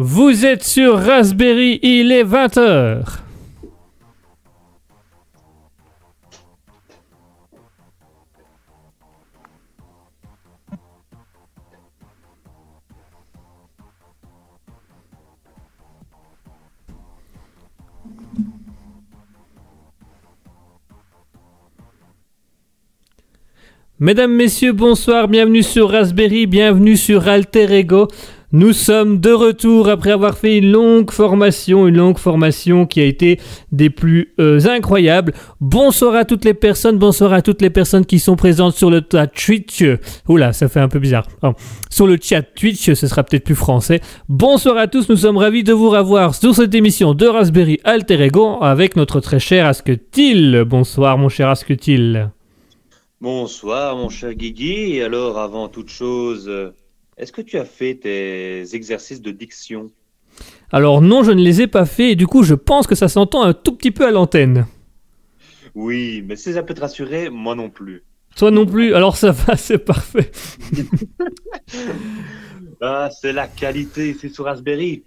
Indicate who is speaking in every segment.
Speaker 1: Vous êtes sur Raspberry, il est 20h. Mesdames, Messieurs, bonsoir, bienvenue sur Raspberry, bienvenue sur Alter Ego. Nous sommes de retour après avoir fait une longue formation, une longue formation qui a été des plus euh, incroyables. Bonsoir à toutes les personnes, bonsoir à toutes les personnes qui sont présentes sur le chat Twitch. Oula, ça fait un peu bizarre. Oh. Sur le chat Twitch, ce sera peut-être plus français. Bonsoir à tous, nous sommes ravis de vous revoir sur cette émission de Raspberry Alter Ego avec notre très cher Asketil. Bonsoir mon cher Asketil.
Speaker 2: Bonsoir mon cher Guigui. Alors avant toute chose, est-ce que tu as fait tes exercices de diction?
Speaker 1: Alors non, je ne les ai pas faits et du coup je pense que ça s'entend un tout petit peu à l'antenne.
Speaker 2: Oui, mais si ça peut te rassurer, moi non plus.
Speaker 1: Toi non plus, alors ça va, c'est parfait.
Speaker 2: Ah, c'est la qualité c'est sur Raspberry.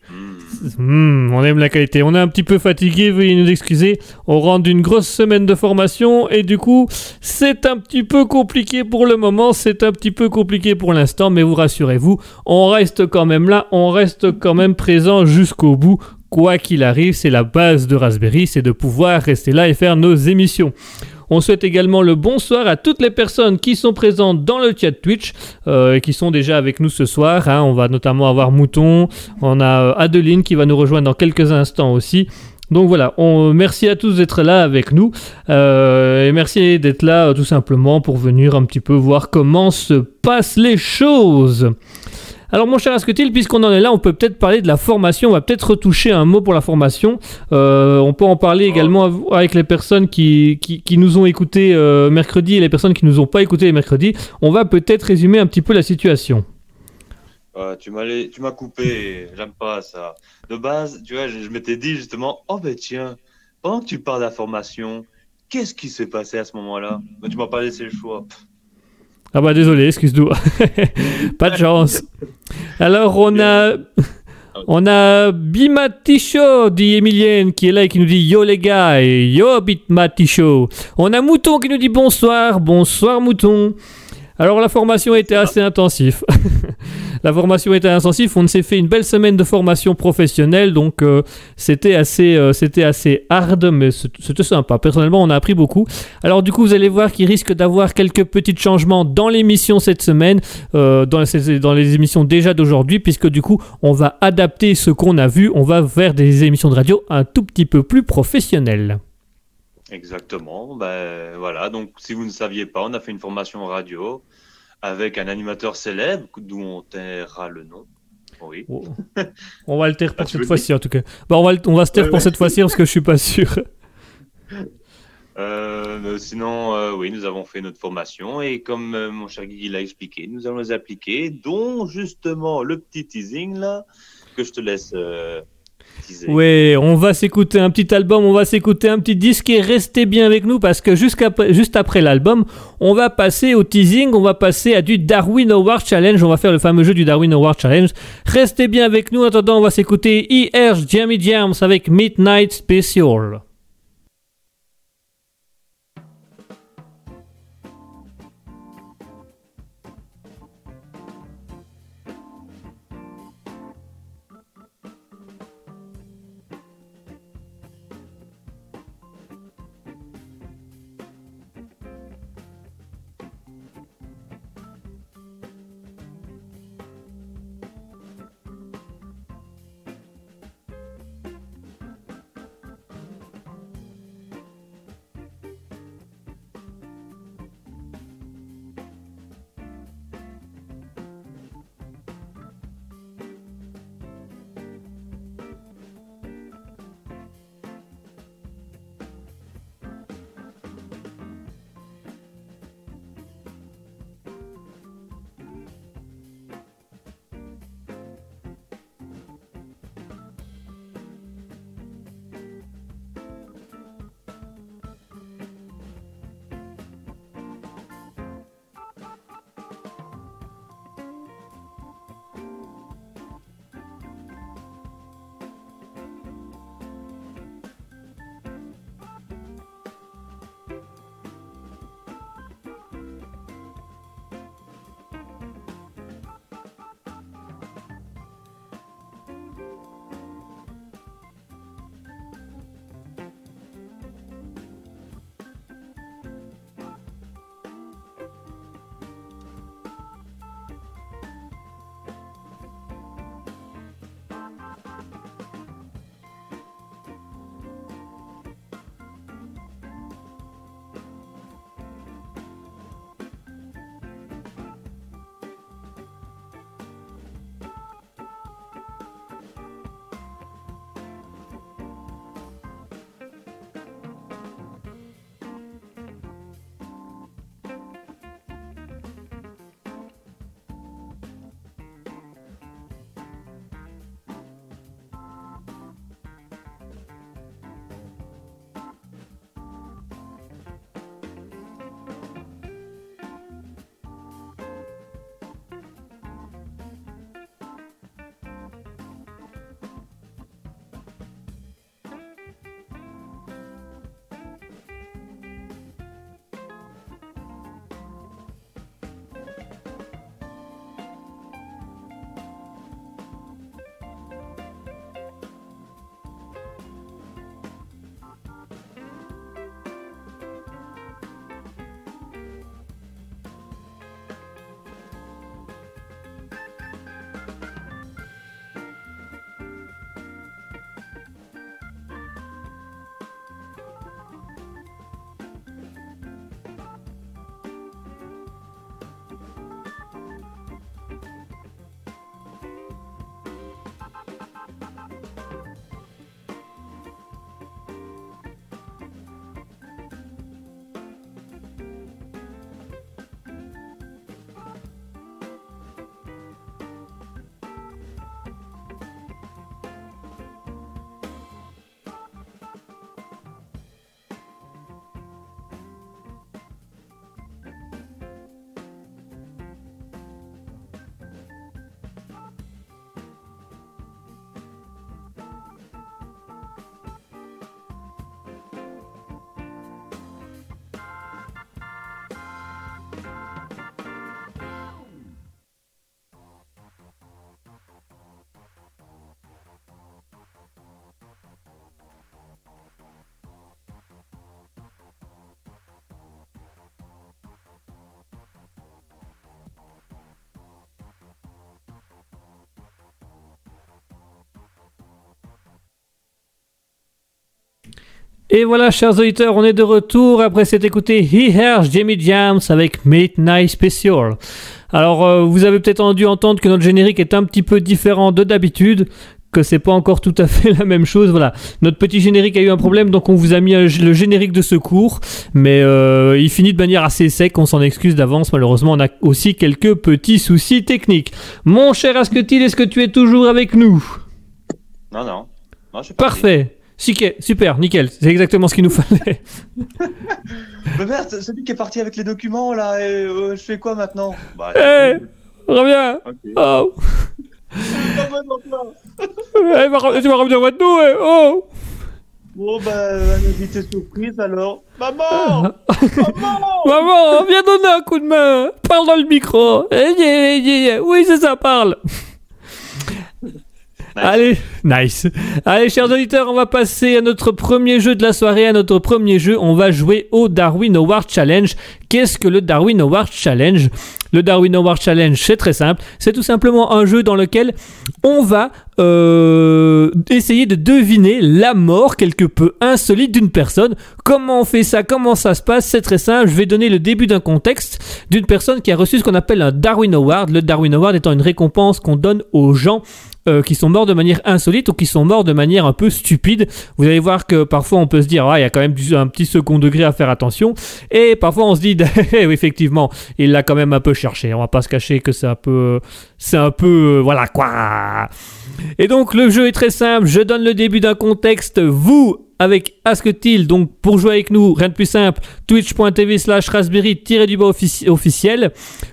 Speaker 1: Hmm, on aime la qualité. On est un petit peu fatigué, veuillez nous excuser. On rentre d'une grosse semaine de formation et du coup, c'est un petit peu compliqué pour le moment. C'est un petit peu compliqué pour l'instant, mais vous rassurez-vous, on reste quand même là, on reste quand même présent jusqu'au bout. Quoi qu'il arrive, c'est la base de Raspberry, c'est de pouvoir rester là et faire nos émissions. On souhaite également le bonsoir à toutes les personnes qui sont présentes dans le chat Twitch euh, et qui sont déjà avec nous ce soir. hein. On va notamment avoir Mouton, on a euh, Adeline qui va nous rejoindre dans quelques instants aussi. Donc voilà, on, merci à tous d'être là avec nous euh, et merci d'être là tout simplement pour venir un petit peu voir comment se passent les choses. Alors mon cher Asketil, puisqu'on en est là, on peut peut-être parler de la formation, on va peut-être retoucher un mot pour la formation. Euh, on peut en parler également av- avec les personnes qui, qui, qui nous ont écoutés euh, mercredi et les personnes qui nous ont pas écoutés mercredi. On va peut-être résumer un petit peu la situation.
Speaker 2: Tu m'as coupé, j'aime pas ça. De base, tu vois, je, je m'étais dit justement, oh ben tiens, pendant que tu parles de la formation, qu'est-ce qui s'est passé à ce moment-là? Mais tu m'as pas laissé le choix.
Speaker 1: Ah bah désolé, excuse-nous. pas de chance. Alors on a... On a Bimaticho, dit Emilienne, qui est là et qui nous dit Yo les gars, et yo Bitmaticho. On a Mouton qui nous dit bonsoir, bonsoir Mouton. Alors la formation était assez intensive. la formation était intensive, on s'est fait une belle semaine de formation professionnelle, donc euh, c'était assez, euh, c'était assez hard, mais c'était sympa. Personnellement, on a appris beaucoup. Alors du coup, vous allez voir qu'il risque d'avoir quelques petits changements dans l'émission cette semaine, euh, dans, les, émissions déjà d'aujourd'hui, puisque du coup, on va adapter ce qu'on a vu, on va faire des émissions de radio un tout petit peu plus professionnelles.
Speaker 2: Exactement. Ben voilà. Donc, si vous ne saviez pas, on a fait une formation radio avec un animateur célèbre, d'où on taira le nom. Oui.
Speaker 1: Oh. On va le taire pour cette fois-ci en tout cas. Bah, on, va, on va se taire
Speaker 2: Ouais,
Speaker 1: pour
Speaker 2: ouais.
Speaker 1: cette fois-ci parce que je suis pas sûr.
Speaker 2: Euh, sinon, euh, oui, nous avons fait notre formation et comme euh, mon cher Guigui l'a expliqué, nous allons les appliquer, dont justement le petit teasing là que je te laisse
Speaker 1: Ouais, on va s'écouter un petit album, on va s'écouter un petit disque et restez bien avec nous parce que juste après l'album, on va passer au teasing, on va passer à du Darwin Award Challenge, on va faire le fameux jeu du Darwin Award Challenge. Restez bien avec nous, en attendant on va s'écouter IR Jammy Jams avec Midnight Special. Et voilà, chers auditeurs, on est de retour après s'être écouté He Hears Jamie Jams avec Midnight Special. Alors, euh, vous avez peut-être dû entendre que notre générique est un petit peu différent de d'habitude, que c'est pas encore tout à fait la même chose. Voilà, notre petit générique a eu un problème, donc on vous a mis le générique de secours, mais euh, il finit de manière assez sec. On s'en excuse d'avance. Malheureusement, on a aussi quelques petits soucis techniques. Mon cher Asketil, est-ce que tu es toujours avec nous?
Speaker 2: Non, non. non
Speaker 1: Parfait. Super, nickel, c'est exactement ce qu'il nous fallait.
Speaker 2: Mais merde, celui qui est parti avec les documents là, et, euh, je fais quoi maintenant?
Speaker 1: Bah, hey, reviens. Oh. Hey, Tu vas revenir maintenant, eh Oh.
Speaker 2: Bon, bah, un invité surprise alors. Maman! Maman!
Speaker 1: Maman, viens donner un coup de main. Parle dans le micro. Oui, c'est ça, parle Allez, nice. Allez, chers auditeurs, on va passer à notre premier jeu de la soirée. À notre premier jeu, on va jouer au Darwin Award Challenge. Qu'est-ce que le Darwin Award Challenge? Le Darwin Award Challenge, c'est très simple. C'est tout simplement un jeu dans lequel on va euh, essayer de deviner la mort quelque peu insolite d'une personne. Comment on fait ça? Comment ça se passe? C'est très simple. Je vais donner le début d'un contexte d'une personne qui a reçu ce qu'on appelle un Darwin Award. Le Darwin Award étant une récompense qu'on donne aux gens euh, qui sont morts de manière insolite ou qui sont morts de manière un peu stupide. Vous allez voir que parfois on peut se dire, ah, il y a quand même un petit second degré à faire attention. Et parfois on se dit, effectivement, il l'a quand même un peu cherché. On va pas se cacher que c'est un peu, c'est un peu, euh, voilà quoi. Et donc le jeu est très simple. Je donne le début d'un contexte. Vous avec Asketil. Donc pour jouer avec nous, rien de plus simple, twitch.tv slash raspberry-du-bas officiel.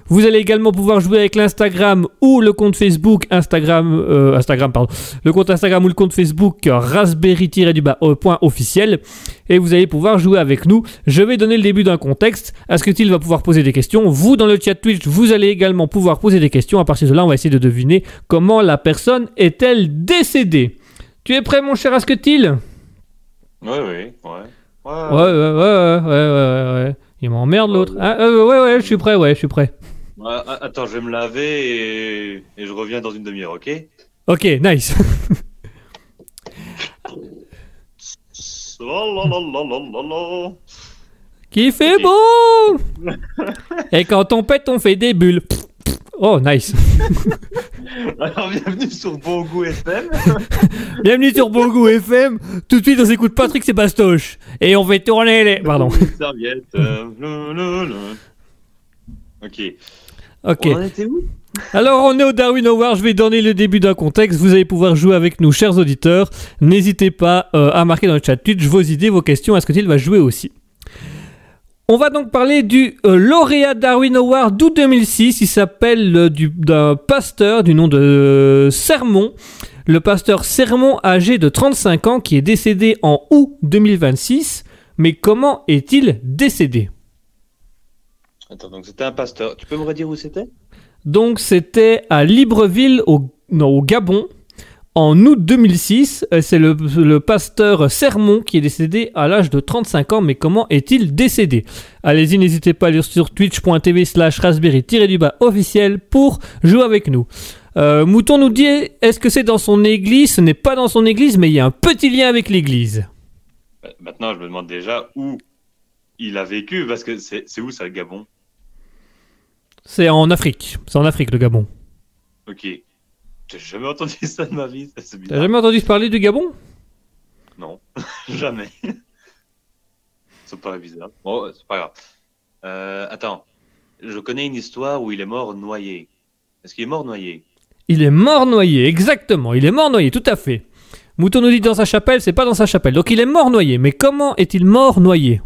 Speaker 1: Vous allez également pouvoir jouer avec l'Instagram ou le compte Facebook Instagram, euh, pardon, le compte Instagram ou le compte Facebook raspberry-du-bas euh, officiel. Et vous allez pouvoir jouer avec nous. Je vais donner le début d'un contexte. Asketil va pouvoir poser des questions. Vous dans le chat Twitch, vous allez également pouvoir poser des questions. À partir de là, on va essayer de deviner comment la personne est-elle décédée. Tu es prêt mon cher Asketil?
Speaker 2: Oui, oui, ouais.
Speaker 1: Ouais, ouais, ouais, ouais, ouais, ouais, ouais. Il m'emmerde l'autre. Ah, euh, ouais, ouais, je suis prêt, ouais, je suis prêt.
Speaker 2: attends, je vais me laver et, et je reviens dans une demi-heure, ok?
Speaker 1: Ok, nice. Qui fait beau? Et quand on pète, on fait des bulles. Oh, nice.
Speaker 2: Alors, bienvenue sur Bon FM.
Speaker 1: bienvenue sur Bon FM. Tout de suite, on s'écoute Patrick Sébastoche. Et on fait tourner les. Pardon.
Speaker 2: Serviette. Euh, ok.
Speaker 1: Ok.
Speaker 2: On était où?
Speaker 1: Alors on est au Darwin Award, je vais donner le début d'un contexte, vous allez pouvoir jouer avec nous chers auditeurs, n'hésitez pas euh, à marquer dans le chat Twitch vos idées, vos questions, est-ce que il va jouer aussi? On va donc parler du euh, lauréat Darwin Award d'août 2006. Il s'appelle euh, d'un pasteur du nom de euh, Sermon. Le pasteur Sermon, âgé de 35 ans, qui est décédé en août 2026. Mais comment est-il décédé?
Speaker 2: Attends, donc c'était un pasteur. Tu peux me redire où c'était?
Speaker 1: Donc c'était à Libreville, au, au Gabon en août 2006. Euh, c'est le, pasteur Sermon qui est décédé à l'âge de 35 ans. Mais comment est-il décédé? Allez-y, n'hésitez pas à aller sur twitch.tv slash raspberry-du-bas officiel pour jouer avec nous. Euh, Mouton nous dit, est-ce que c'est dans son église? Ce n'est pas dans son église, mais il y a un petit lien avec l'église.
Speaker 2: Bah, maintenant, je me demande déjà où il a vécu, parce que c'est où ça, le Gabon?
Speaker 1: C'est en Afrique. C'est en Afrique, le Gabon.
Speaker 2: Ok. J'ai jamais entendu ça de ma vie.
Speaker 1: T'as jamais entendu parler du Gabon?
Speaker 2: Non, jamais. ça paraît bizarre. Bon, c'est pas grave. Euh, attends, je connais une histoire où il est mort noyé. Est-ce qu'il est mort noyé?
Speaker 1: Il est mort noyé, exactement. Il est mort noyé, tout à fait. Mouton nous dit dans sa chapelle, c'est pas dans sa chapelle. Donc il est mort noyé. Mais comment est-il mort noyé?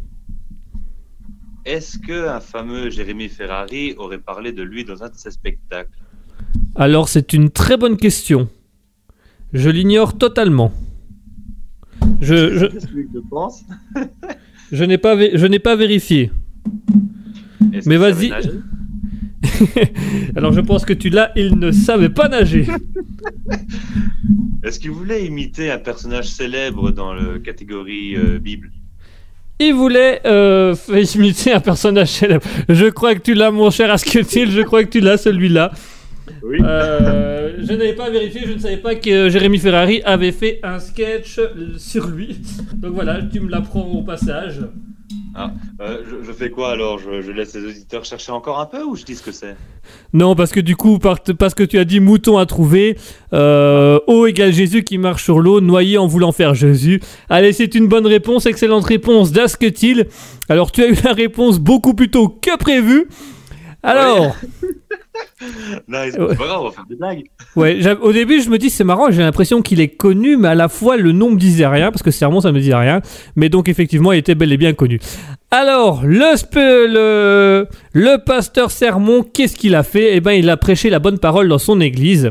Speaker 2: Est-ce que un fameux Jérémy Ferrari aurait parlé de lui dans un de ses spectacles?
Speaker 1: Alors c'est une très bonne question. Je l'ignore totalement. Je, je, je n'ai pas, je n'ai pas vérifié. Mais vas-y. Alors je pense que tu l'as, il ne savait pas nager.
Speaker 2: Est-ce qu'il voulait imiter un personnage célèbre dans la catégorie euh, Bible?
Speaker 1: Il voulait euh, imiter un personnage célèbre. Je crois que tu l'as, mon cher Asketil, je crois que tu l'as, celui-là.
Speaker 2: Oui.
Speaker 1: Euh, je n'avais pas vérifié, je ne savais pas que Jérémy Ferrari avait fait un sketch sur lui. Donc voilà, tu me l'apprends au passage.
Speaker 2: Euh, je, je fais quoi alors? Je, je laisse les auditeurs chercher encore un peu ou je dis ce que c'est?
Speaker 1: Non, parce que du coup, par- parce que tu as dit mouton à trouver, euh, eau égale Jésus qui marche sur l'eau, noyé en voulant faire Jésus. Allez, c'est une bonne réponse, excellente réponse d'Asketil. Alors, tu as eu la réponse beaucoup plus tôt que prévu. Alors,
Speaker 2: Nice,
Speaker 1: Ouais.
Speaker 2: c'est pas grave, on va faire des blagues.
Speaker 1: ouais, j'av- au début, je me dis, c'est marrant, j'ai l'impression qu'il est connu, mais à la fois, le nom me disait rien, parce que Sermon, ça me disait rien. Mais donc, effectivement, il était bel et bien connu. Alors, le, le, le pasteur Sermon, qu'est-ce qu'il a fait? Eh ben, il a prêché la bonne parole dans son église,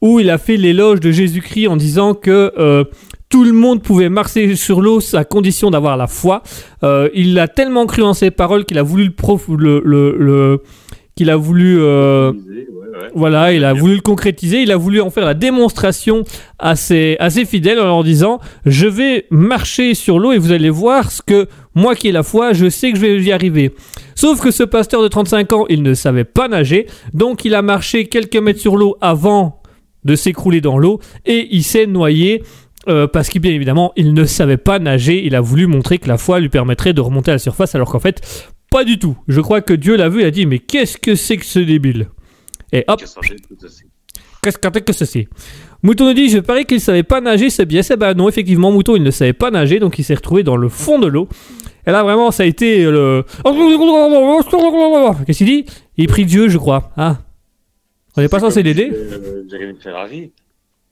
Speaker 1: où il a fait l'éloge de Jésus-Christ en disant que euh, tout le monde pouvait marcher sur l'eau à condition d'avoir la foi. Euh, il a tellement cru en ses paroles qu'il a voulu le, prof, le, le- le- qu'il a voulu euh,
Speaker 2: Ouais, ouais.
Speaker 1: voilà, il a voulu le concrétiser, il a voulu en faire la démonstration à ses, à ses fidèles en leur disant Je vais marcher sur l'eau et vous allez voir ce que moi qui ai la foi, je sais que je vais y arriver. Sauf que ce pasteur de 35 ans, il ne savait pas nager, donc il a marché quelques mètres sur l'eau avant de s'écrouler dans l'eau et il s'est noyé. euh, parce qu'il bien évidemment il ne savait pas nager, il a voulu montrer que la foi lui permettrait de remonter à la surface alors qu'en fait pas du tout. Je crois que Dieu l'a vu et a dit mais qu'est-ce que c'est que ce débile? Et hop,
Speaker 2: Qu'est-ce que c'est
Speaker 1: Mouton nous dit Je parie qu'il savait pas nager, c'est bien. C'est bah non, effectivement, Mouton il ne savait pas nager, donc il s'est retrouvé dans le fond de l'eau. Et là vraiment, ça a été le. Qu'est-ce qu'il dit? Il prie Dieu, je crois. Ah. On n'est pas censé l'aider?
Speaker 2: euh, Jérémy Ferrari.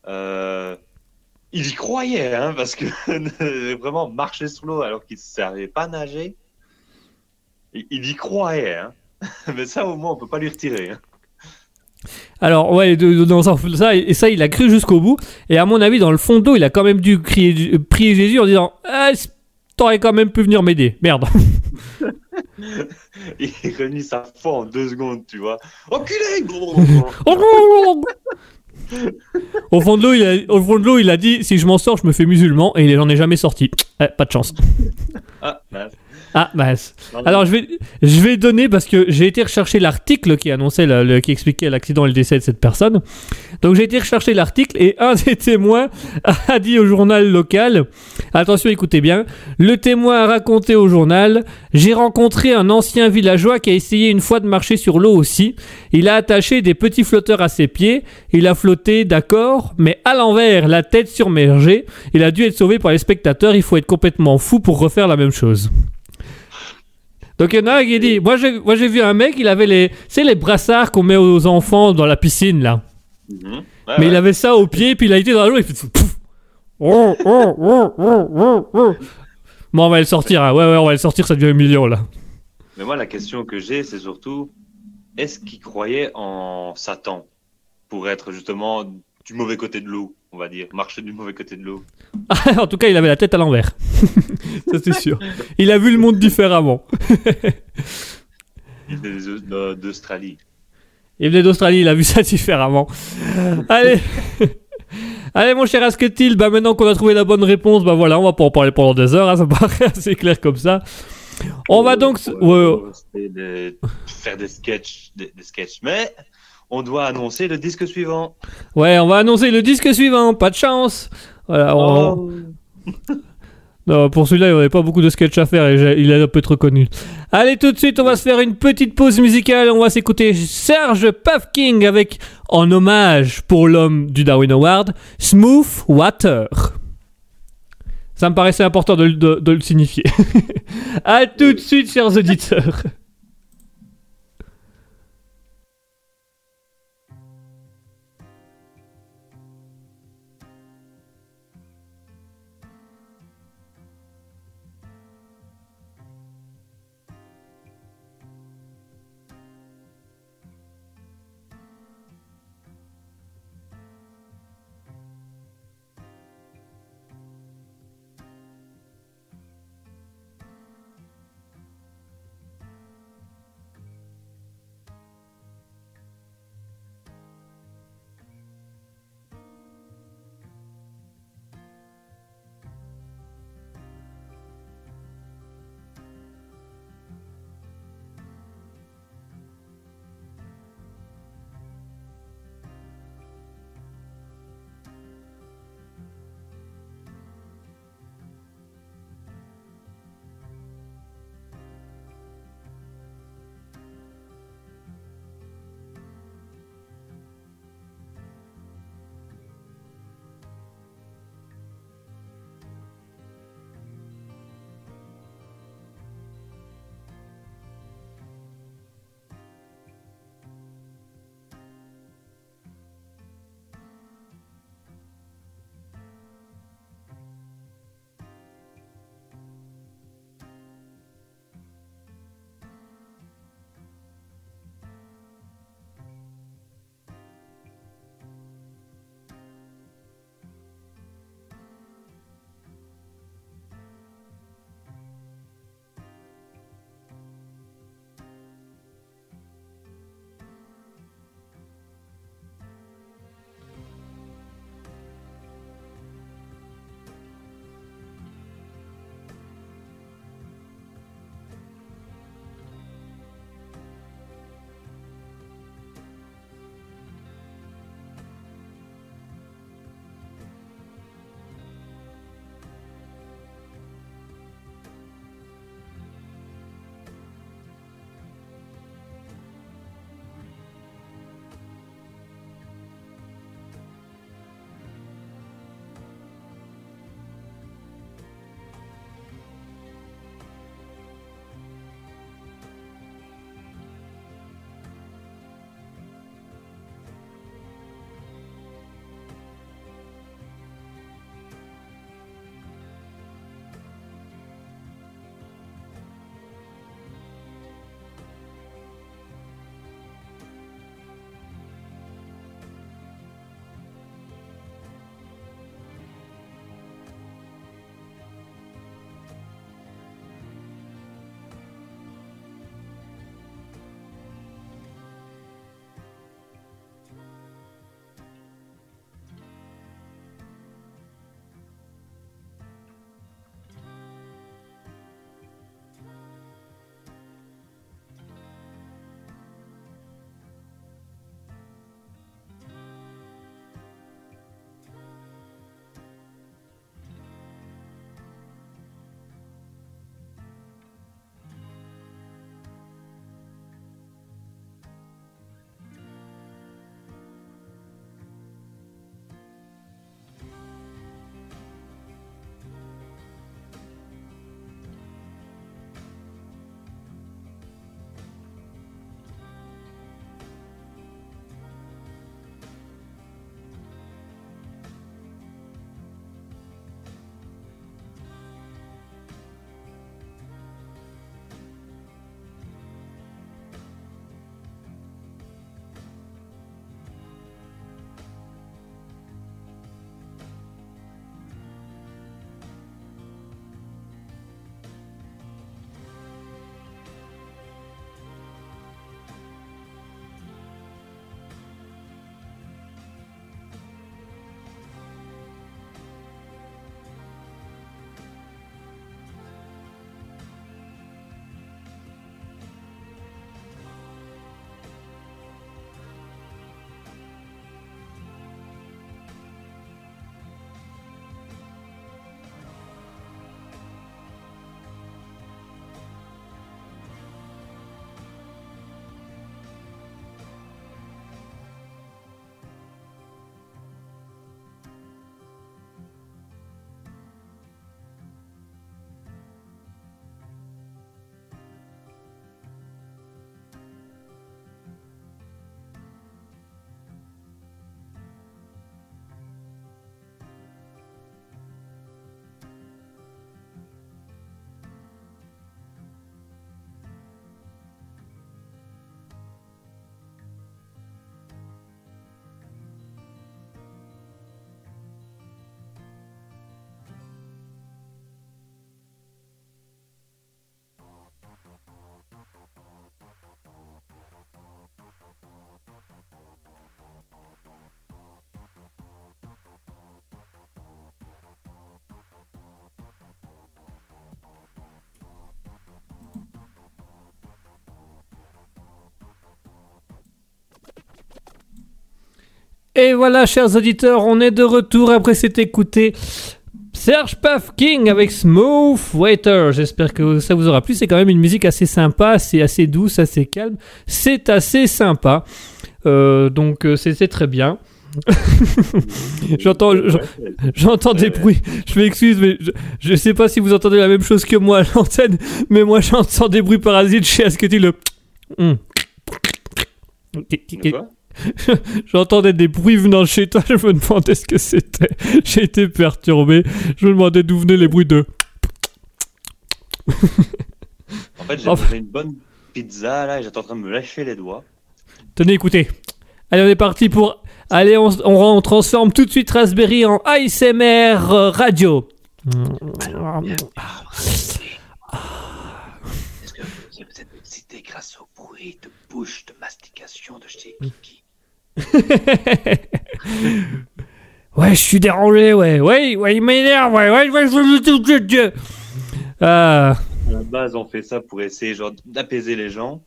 Speaker 2: Euh, il y croyait, hein, parce que vraiment marcher sur l'eau alors qu'il ne savait pas nager, il, y croyait. Hein. Mais ça, au moins, on peut pas lui retirer. hein.
Speaker 1: Alors ouais, de- de- dans ça, et ça il a cru jusqu'au bout. Et à mon avis, dans le fond d'eau, il a quand même dû crier, prier Jésus en disant ah, T'aurais quand même pu venir m'aider. Merde.
Speaker 2: Il renie sa foi en deux secondes, tu vois. Enculé
Speaker 1: au fond de l'eau, il a, au fond de l'eau, il a dit si je m'en sors, je me fais musulman et il n'en est jamais sorti. Eh, pas de chance.
Speaker 2: Ah, mince.
Speaker 1: Ah mince.
Speaker 2: Non.
Speaker 1: Alors je vais, je vais donner parce que j'ai été rechercher l'article qui annonçait, le- le- qui expliquait l'accident et le décès de cette personne. Donc j'ai été rechercher l'article et un des témoins a dit au journal local, attention écoutez bien, le témoin a raconté au journal, j'ai rencontré un ancien villageois qui a essayé une fois de marcher sur l'eau aussi. Il a attaché des petits flotteurs à ses pieds, il a flotté d'accord, mais à l'envers, la tête surmergée. Il a dû être sauvé par les spectateurs, il faut être complètement fou pour refaire la même chose. Donc il y en a un qui dit, moi j'ai, moi j'ai vu un mec, il avait les, c'est les brassards qu'on met aux enfants dans la piscine là.
Speaker 2: Mhm. Ouais,
Speaker 1: Mais il avait ça au pied, puis il a été dans l'eau, il fait pouf. Oh, oh, oh. Bon, on va le sortir, hein. ouais, ouais, on va le sortir, ça devient million là.
Speaker 2: Mais moi, la question que j'ai, c'est surtout est-ce qu'il croyait en Satan pour être justement du mauvais côté de l'eau, on va dire, marcher du mauvais côté de l'eau
Speaker 1: en tout cas, il avait la tête à l'envers. ça c'est sûr. Il a vu le monde différemment.
Speaker 2: Il venait d'Australie.
Speaker 1: Il venait d'Australie, il a vu ça différemment. Allez. Allez mon cher Asketil, bah maintenant qu'on a trouvé la bonne réponse, bah voilà, on va pas en parler pendant des heures, hein, ça paraît assez clair comme ça. On va donc... ouais, ouais.
Speaker 2: Faire des sketchs, des, des sketchs. Mais on doit annoncer le disque suivant.
Speaker 1: Ouais, on va annoncer le disque suivant, pas de chance. Voilà, on-
Speaker 2: Oh.
Speaker 1: Non, pour celui-là, il n'y avait pas beaucoup de sketch à faire et il est un peu trop connu. Allez, tout de suite, on va se faire une petite pause musicale. On va s'écouter Serge Pavking avec, en hommage pour l'homme du Darwin Award, Smooth Water. Ça me paraissait important de, le- de- de le signifier. à tout de suite, chers auditeurs. Et voilà, chers auditeurs, on est de retour après s'être écouté Serge Paf King avec Smooth Waiter. J'espère que ça vous aura plu. C'est quand même une musique assez sympa, c'est assez douce, assez calme. C'est assez sympa. Euh, donc euh, c'est très bien. J'entends, je- j'entends des bruits. Je m'excuse, mais je, je sais pas si vous entendez la même chose que moi à l'antenne, mais moi j'entends des bruits parasites chez Asketil. Le... Hum. J'entendais des bruits venant de chez toi, je me demandais ce que c'était. J'ai été perturbé. Je me demandais d'où venaient les bruits de.
Speaker 2: En fait, j'ai
Speaker 1: Enfin.
Speaker 2: mangé une bonne pizza là et j'étais en train de me lâcher les doigts.
Speaker 1: Tenez, écoutez. Allez, on est parti pour. Allez, on, on, on transforme tout de suite Raspberry en ASMR radio.
Speaker 2: Est-ce que vous êtes excité grâce au bruit de bouche de mastication de chez Kiki?
Speaker 1: ouais, je suis dérangé, ouais. Ouais, ouais, il m'énerve, ouais, ouais, ouais, je- Ah.
Speaker 2: À la base, on fait ça pour essayer genre d'apaiser les gens.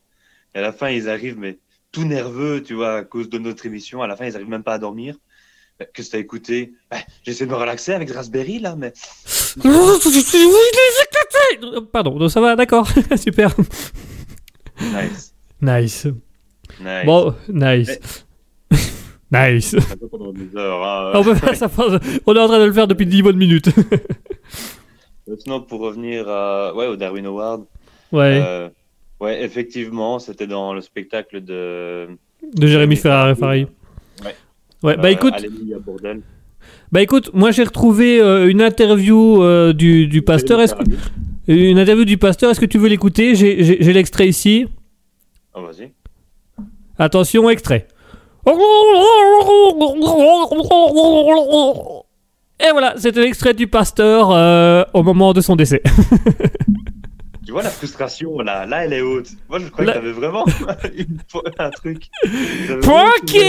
Speaker 2: Et à la fin, ils arrivent, mais tout nerveux, tu vois, à cause de notre émission. À la fin, ils arrivent même pas à dormir. Bah, Qu'est-ce que t'as écouté? Bah, J'essaie de me relaxer avec Raspberry là, mais
Speaker 1: Pardon, donc ça va, d'accord. Super.
Speaker 2: nice.
Speaker 1: Nice.
Speaker 2: nice.
Speaker 1: Bon, nice. Nice.
Speaker 2: Ça fait pendant des heures. hein.
Speaker 1: On peut faire ça. pendant- On est en train de le faire depuis 10 bonnes minutes.
Speaker 2: Euh, Sinon, pour revenir à... ouais, au Darwin Award,
Speaker 1: Ouais.
Speaker 2: euh, ouais, effectivement, c'était dans le spectacle de.
Speaker 1: de Jérémy Ferrari.
Speaker 2: Ouais.
Speaker 1: Ouais, bah
Speaker 2: euh,
Speaker 1: écoute,
Speaker 2: Alléluia, bordel.
Speaker 1: bah écoute, moi j'ai retrouvé euh, une interview euh, du, du pasteur. Est-ce que, une interview du pasteur. Est-ce que tu veux l'écouter? J'ai l'extrait ici.
Speaker 2: Oh, vas-y.
Speaker 1: Attention, extrait. Et voilà, c'était l'extrait du pasteur euh, au moment de son décès.
Speaker 2: Tu vois la frustration là, là elle est haute. Moi je croyais
Speaker 1: Là-
Speaker 2: que t'avais vraiment un truc.
Speaker 1: Pranked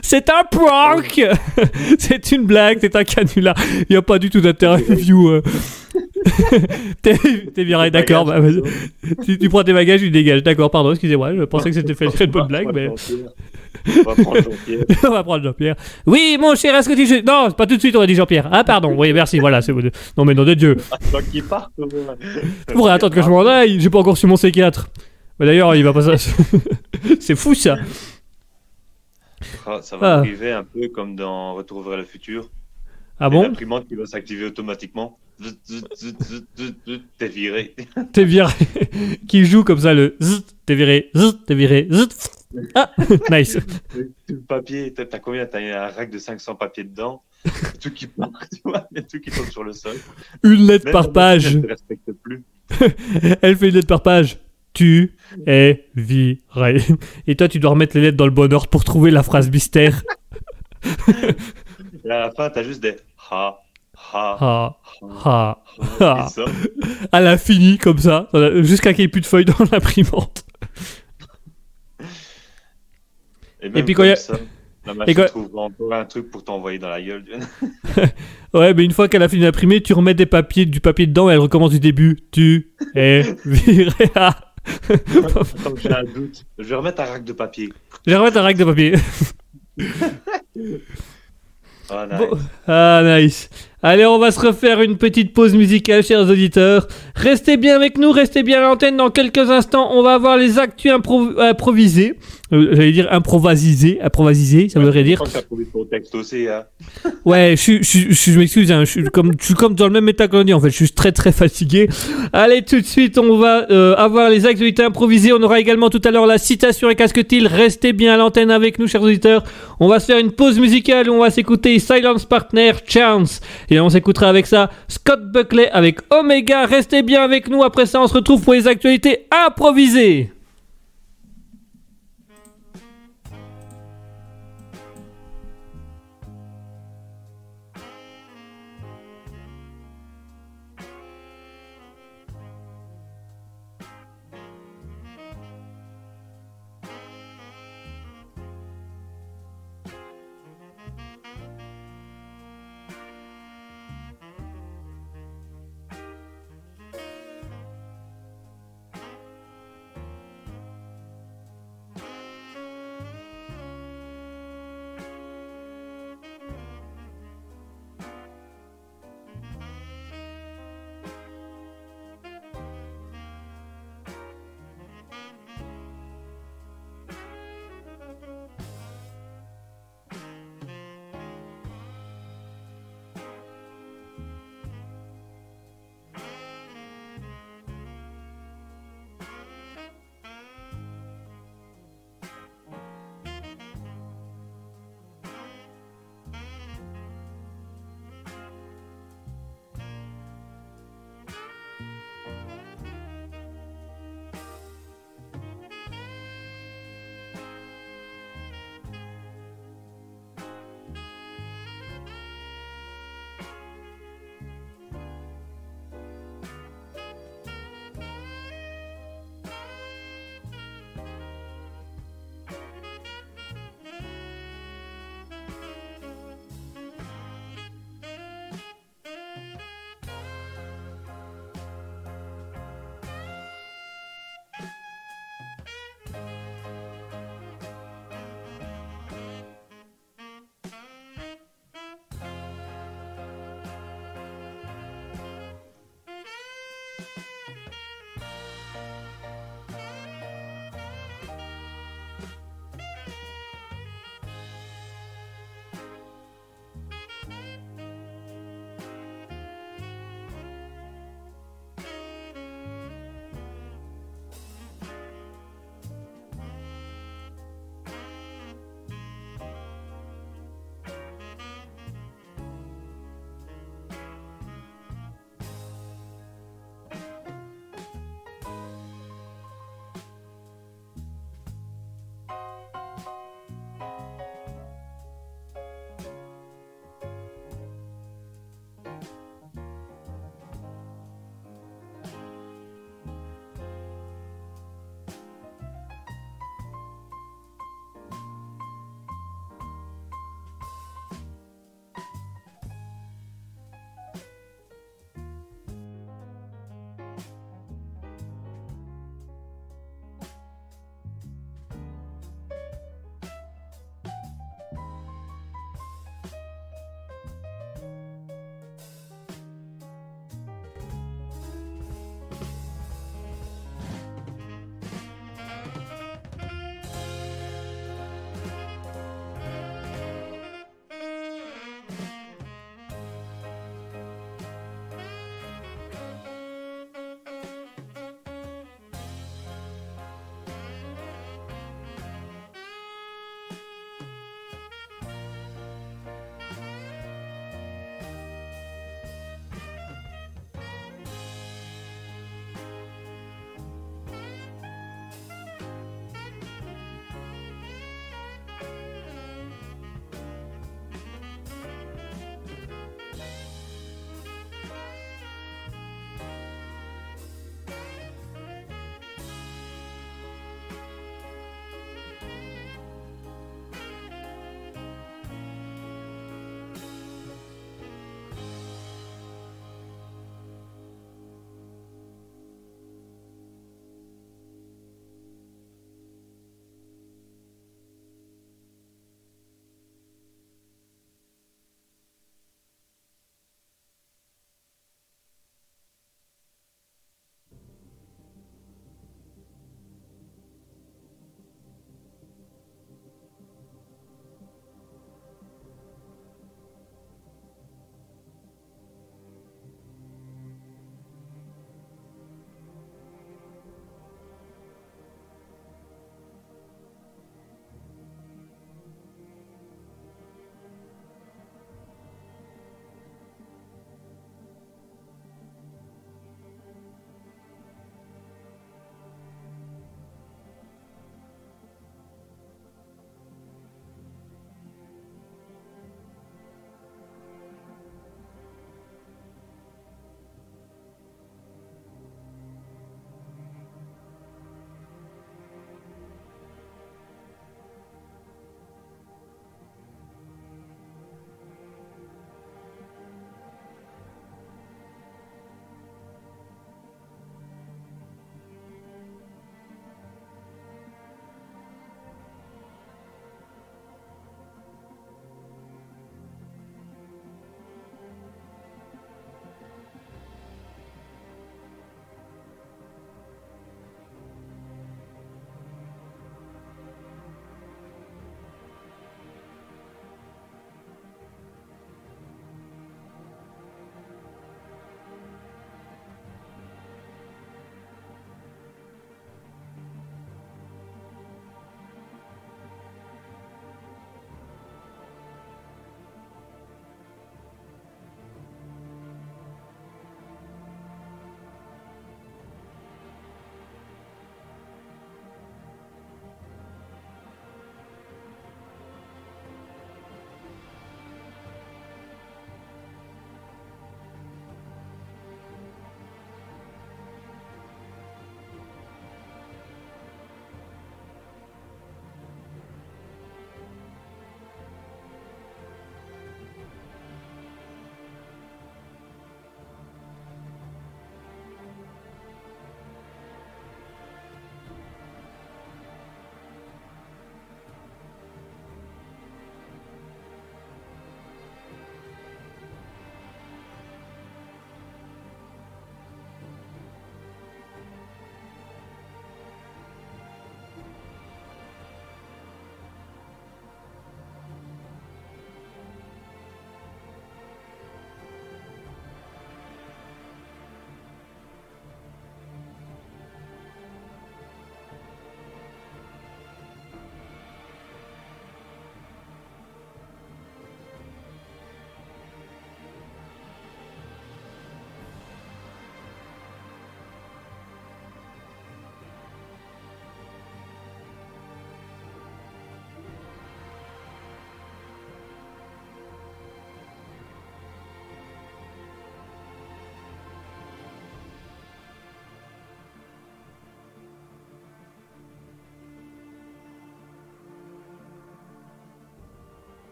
Speaker 1: C'est un prank C'est une blague, c'est un canular. Il n'y a pas du tout d'interview. euh. T'es viré, d'accord. bah, tu, tu prends tes bagages, tu dégages. D'accord, pardon, excusez-moi, je pensais que c'était fait une bonne blague, mais
Speaker 2: On va prendre Jean-Pierre.
Speaker 1: on va prendre Jean-Pierre. Oui, mon cher, est-ce que tu... Non, pas tout de suite, on a dit Jean-Pierre. Ah, pardon, oui, merci, voilà, c'est bon. Non, mais nom de Dieu.
Speaker 2: Toi qui part.
Speaker 1: Je pourrais attendre que je m'en aille, j'ai pas encore su mon C4. Mais d'ailleurs, il va pas ça. c'est fou ça.
Speaker 2: Ah, Ça va
Speaker 1: Ah.
Speaker 2: arriver un peu comme dans Retour vers le futur.
Speaker 1: Ah bon
Speaker 2: L'imprimante qui va s'activer automatiquement. T'es viré.
Speaker 1: T'es viré. Qui joue comme ça le t'es viré, t'es viré. Ah, nice.
Speaker 2: Le papier, t'as combien? T'as un rack de 500 papiers dedans. tout qui part, tu vois, et tout qui tombe sur le sol.
Speaker 1: Une lettre
Speaker 2: Même
Speaker 1: par page.
Speaker 2: Elle ne respecte plus.
Speaker 1: Elle fait une lettre par page. Tu es viré. Et toi, tu dois remettre les lettres dans le bon ordre pour trouver la phrase mystère.
Speaker 2: Et à la fin, t'as juste des ha, ha,
Speaker 1: Ha,
Speaker 2: ha,
Speaker 1: ha.
Speaker 2: Et ça,
Speaker 1: À l'infini, comme ça. Jusqu'à qu'il n'y ait plus de feuilles dans l'imprimante.
Speaker 2: Et, même
Speaker 1: puis quand
Speaker 2: comme
Speaker 1: y a-
Speaker 2: ça, la machine
Speaker 1: quand-
Speaker 2: trouve encore un truc pour t'envoyer dans la gueule.
Speaker 1: Ouais, mais une fois qu'elle a fini d'imprimer, tu remets des papiers, du papier dedans et elle recommence du début. Tu es viré.
Speaker 2: Attends, j'ai un doute. Je vais remettre un rack de papier.
Speaker 1: Je vais remettre un rack de papier.
Speaker 2: Ah, nice.
Speaker 1: Bon. Ah, nice. Allez, on va se refaire une petite pause musicale, chers auditeurs. Restez bien avec nous, restez bien à l'antenne. Dans quelques instants, on va avoir les actus impro- improvisés. Euh, J'allais dire improvisés. Improvisés, ça voudrait dire.
Speaker 2: ton texte aussi. Hein.
Speaker 1: Ouais, je, je, je, je m'excuse, hein, je, suis comme, je suis comme dans le même état que lundi, en fait. Je suis très très fatigué. Allez, tout de suite, on va euh, avoir les actualités improvisées. On aura également tout à l'heure la citation et casque-t-il. Restez bien à l'antenne avec nous, chers auditeurs. On va se faire une pause musicale où on va s'écouter Silence Partner Chance. Et on s'écoutera avec ça Scott Buckley avec Omega. Restez bien avec nous. Après ça, on se retrouve pour les actualités improvisées.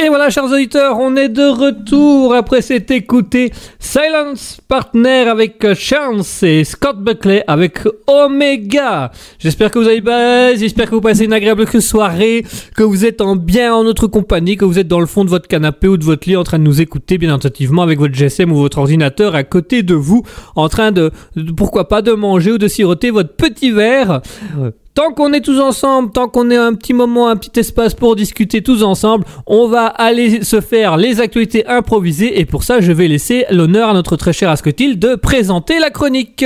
Speaker 1: Et voilà, chers auditeurs, on est de retour après s'être écouté Silence Partner avec Chance et Scott Buckley avec Omega. J'espère que vous allez bien, j'espère que vous passez une agréable soirée, que vous êtes en bien en notre compagnie, que vous êtes dans le fond de votre canapé ou de votre lit en train de nous écouter bien attentivement avec votre GSM ou votre ordinateur à côté de vous, en train de, de- pourquoi pas, de manger ou de siroter votre petit verre. Tant qu'on est tous ensemble, tant qu'on est un petit moment, un petit espace pour discuter tous ensemble, on va aller se faire les actualités improvisées et pour ça, je vais laisser l'honneur à notre très cher Asketil de présenter la chronique.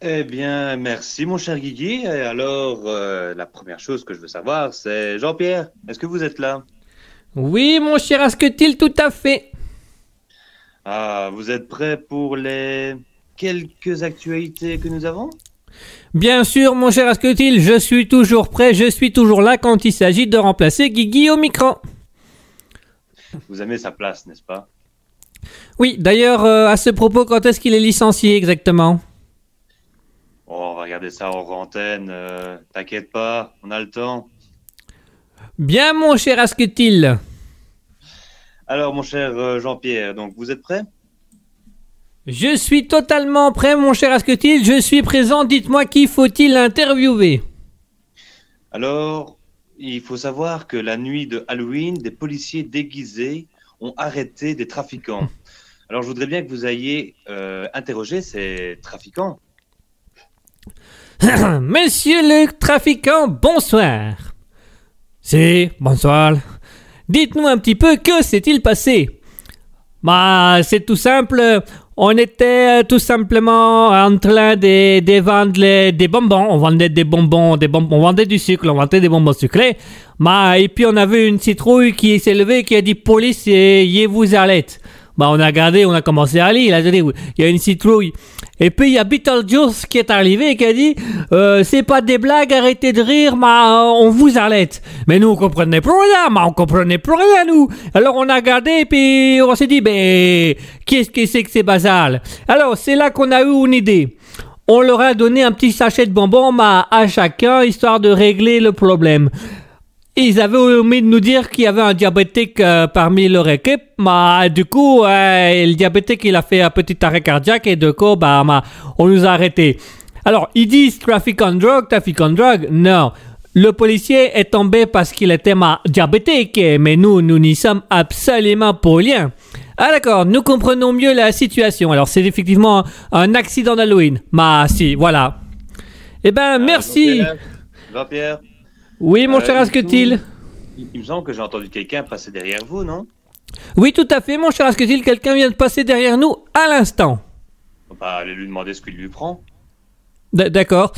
Speaker 2: Eh bien, merci mon cher Guigui. Et alors, euh, la première chose que je veux savoir, c'est Jean-Pierre, est-ce que vous êtes là?
Speaker 1: Oui, mon cher Asketil, tout à fait.
Speaker 2: Ah, vous êtes prêts pour les quelques actualités que nous avons?
Speaker 1: Bien sûr, mon cher Asketil, je suis toujours prêt, je suis toujours là quand il s'agit de remplacer Guigui au micro.
Speaker 2: Vous aimez sa place, n'est-ce pas?
Speaker 1: Oui, d'ailleurs, euh, à ce propos, quand est-ce qu'il est licencié exactement?
Speaker 2: Oh, on va regarder ça en antenne. euh, T'inquiète pas, on a le temps.
Speaker 1: Bien, mon cher Asketil.
Speaker 2: Alors, mon cher euh, Jean-Pierre, donc vous êtes prêts
Speaker 1: Je suis totalement prêt, mon cher Asketil. Je suis présent. Dites-moi qui faut-il interviewer?
Speaker 2: Alors, il faut savoir que la nuit de Halloween, des policiers déguisés ont arrêté des trafiquants. Alors, je voudrais bien que vous ayez euh, interrogé ces trafiquants.
Speaker 1: Monsieur le trafiquant, bonsoir. Si, bonsoir. Dites-nous un petit peu que s'est-il passé? Bah, c'est tout simple. On était euh, tout simplement en train de, de vendre les- des bonbons. On vendait des bonbons, des bonbons, on vendait du sucre, on vendait des bonbons sucrés. Bah, et puis on avait une citrouille qui s'est levée qui a dit police et y vous arrête. Bah, on a regardé, on a commencé à lire. Il a dit, il y a une citrouille. Et puis il y a Beetlejuice qui est arrivé et qui a dit euh, c'est pas des blagues, arrêtez de rire, mais euh, on vous arrête. Mais nous on comprenait plus rien, mais on comprenait plus rien nous. Alors on a regardé et puis on s'est dit ben qu'est-ce que c'est que ces bazars Alors c'est là qu'on a eu une idée. On leur a donné un petit sachet de bonbons mais à chacun histoire de régler le problème. Ils avaient omis de nous dire qu'il y avait un diabétique euh, parmi leur équipe, mais du coup, euh, le diabétique il a fait un petit arrêt cardiaque et du coup, bah, on nous a arrêtés. Alors, ils disent trafic on drug, trafic on drug. Non. Le policier est tombé parce qu'il était ma diabétique, mais nous, nous n'y sommes absolument pour rien. Ah d'accord, nous comprenons mieux la situation. Alors, c'est effectivement un, accident d'Halloween. Mais si, voilà. Eh ben, merci.
Speaker 2: Jean-Pierre, Jean-Pierre,
Speaker 1: Oui, mon
Speaker 2: Euh,
Speaker 1: cher Asketil.
Speaker 2: il il me semble que j'ai entendu quelqu'un passer derrière vous, non?
Speaker 1: Oui, tout à fait, mon cher Asketil. Quelqu'un vient de passer derrière nous à l'instant.
Speaker 2: Bah, allez lui demander ce qu'il lui prend.
Speaker 1: D'accord.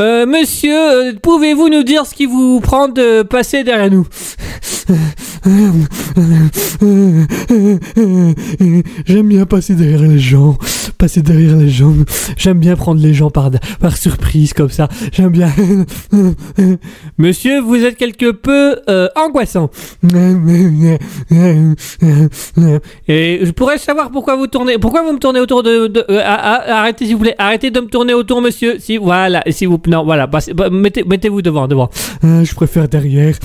Speaker 1: Euh, monsieur, euh, pouvez-vous nous dire ce qui vous prend de passer derrière nous?
Speaker 3: J'aime bien passer derrière les gens, passer derrière les gens. J'aime bien prendre les gens par, par surprise comme ça. J'aime bien.
Speaker 1: Monsieur, vous êtes quelque peu euh, angoissant. Et je pourrais savoir pourquoi vous tournez, pourquoi vous me tournez autour de, de- euh, arrêtez s'il vous plaît, arrêtez de me tourner autour, monsieur. Si voilà, si vous, non, voilà, bah, mettez, mettez-vous devant, devant.
Speaker 3: Euh, Je préfère derrière.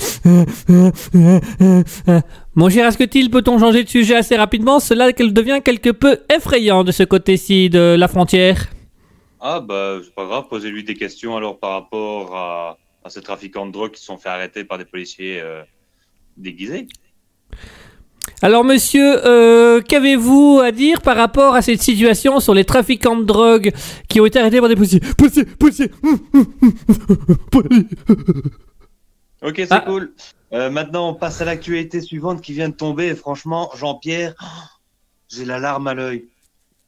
Speaker 1: Mon cher Asketil, peut-on changer de sujet assez rapidement? Cela devient quelque peu effrayant de ce côté-ci de la frontière.
Speaker 2: Ah, bah, c'est pas grave, posez-lui des questions alors par rapport à, à ces trafiquants de drogue qui sont fait arrêter par des policiers euh, déguisés.
Speaker 1: Alors monsieur, euh, qu'avez-vous à dire par rapport à cette situation sur les trafiquants de drogue qui ont été arrêtés par des policiers?
Speaker 3: Poussez, poussez.
Speaker 2: Ok, c'est
Speaker 1: Ah.
Speaker 2: cool. Euh, maintenant, on passe à l'actualité suivante qui vient de tomber. Et franchement, Jean-Pierre, oh, j'ai la larme à l'œil.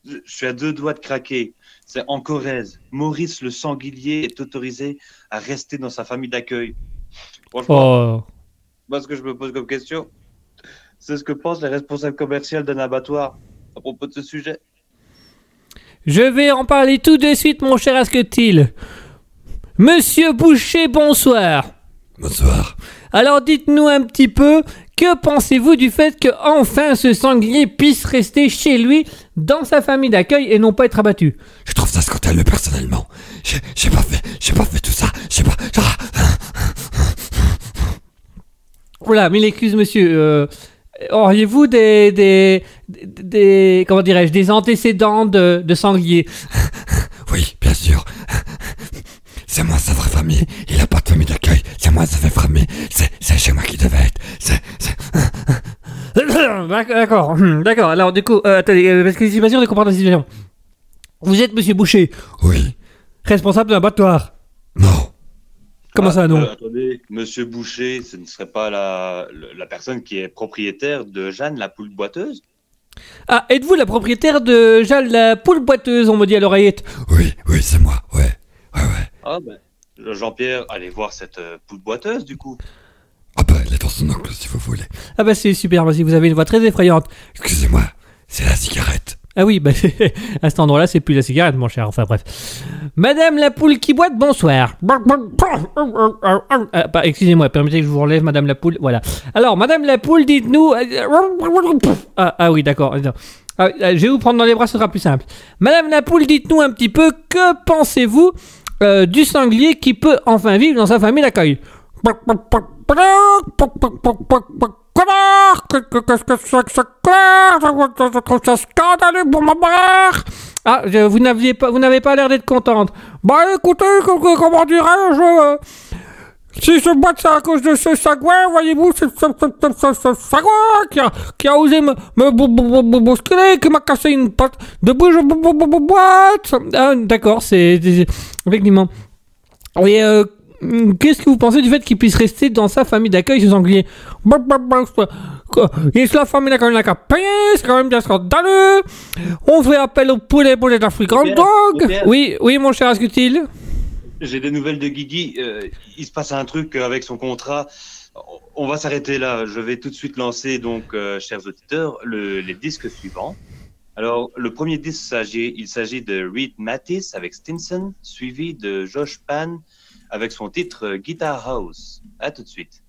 Speaker 2: Je je suis à deux doigts de craquer. C'est en Corrèze. Maurice le sanglier est autorisé à rester dans sa famille d'accueil. Franchement,
Speaker 1: Oh.
Speaker 2: moi, ce que je me pose comme question, c'est ce que pensent les responsables commerciaux d'un abattoir à propos de ce sujet.
Speaker 1: Je vais en parler tout de suite, mon cher Asketil. Monsieur Boucher, bonsoir.
Speaker 3: Bonsoir.
Speaker 1: Alors dites-nous un petit peu, que pensez-vous du fait que enfin ce sanglier puisse rester chez lui, dans sa famille d'accueil, et non pas être abattu?
Speaker 3: Je trouve ça scandaleux personnellement. J'ai pas fait, j'ai pas fait tout ça. J'ai pas. Ah.
Speaker 1: Voilà, mille excuses, monsieur. Euh, Auriez-vous des, des, des, comment dirais-je, des antécédents de, de sanglier
Speaker 4: Oui, bien sûr. C'est moi sa vraie famille. Il a pas de famille d'accueil. C'est moi sa vraie famille. C'est, c'est chez moi qui devait être. C'est, c'est...
Speaker 1: D'accord, hum, d'accord. Alors, du coup, euh, attendez, parce que suis pas sûr de comprendre la situation. Vous êtes monsieur Boucher,
Speaker 4: Oui.
Speaker 1: responsable d'un abattoir.
Speaker 4: Non.
Speaker 1: Comment ça, non
Speaker 2: Euh, Attendez, Monsieur Boucher, ce ne serait pas la, la personne qui est propriétaire de Jeanne, la poule boiteuse?
Speaker 1: Ah, êtes-vous la propriétaire de Jeanne la poule boiteuse, on me dit à l'oreillette
Speaker 4: Oui, oui, c'est moi. Ouais. Ouais, ouais.
Speaker 2: Ah ben. Jean-Pierre, allez voir cette euh, poule boiteuse du coup.
Speaker 4: Ah bah, elle est dans son oncle, si vous voulez.
Speaker 1: Ah bah c'est super, vas-y, vous avez une voix très effrayante.
Speaker 4: Excusez-moi. C'est la cigarette.
Speaker 1: Ah oui, bah, à cet endroit-là, c'est plus la cigarette, mon cher. Enfin bref. Madame la poule qui boite, bonsoir. Ah, Excusez-moi, permettez que je vous relève, Madame la poule. Voilà. Alors, Madame la poule, dites-nous. Ah, ah oui, d'accord. Ah, je vais vous prendre dans les bras, ce sera plus simple. Madame la poule, dites-nous un petit peu que pensez-vous euh, du sanglier qui peut enfin vivre dans sa famille d'accueil? Qu'est-ce que c'est que ce clair Je trouve ça scandaleux pour ma mère Ah, vous n'aviez pas, vous n'avez pas l'air d'être contente. Bah écoutez, co- co- comment dirais-je euh, Si je boite, c'est à cause de ce sagouin, voyez-vous, ce, ce, ce, ce, sagouin qui a, qui a osé me, me bou- bou- bou- bou- bousculer, qui m'a cassé une patte de bouche bou- bou- bou- bou- boîte. Ah, d'accord, c'est... Effectivement. Et euh, qu'est-ce que vous pensez du fait qu'il puisse rester dans sa famille d'accueil, ce sanglier Et la famille d'accueil n'a qu'à payer, c'est quand même bien scandaleux. On fait appel au poulet poulet d'African Dog. Oui, oui, mon cher Ascutil.
Speaker 2: J'ai des nouvelles de Guigui. euh, il se passe un truc avec son contrat. On va s'arrêter là. Je vais tout de suite lancer, donc, euh, chers auditeurs, le- les disques suivants. Alors, le premier disque, il s'agit de Reed Mattis avec Stinson, suivi de Josh Pan avec son titre euh, Guitar House. À tout de suite.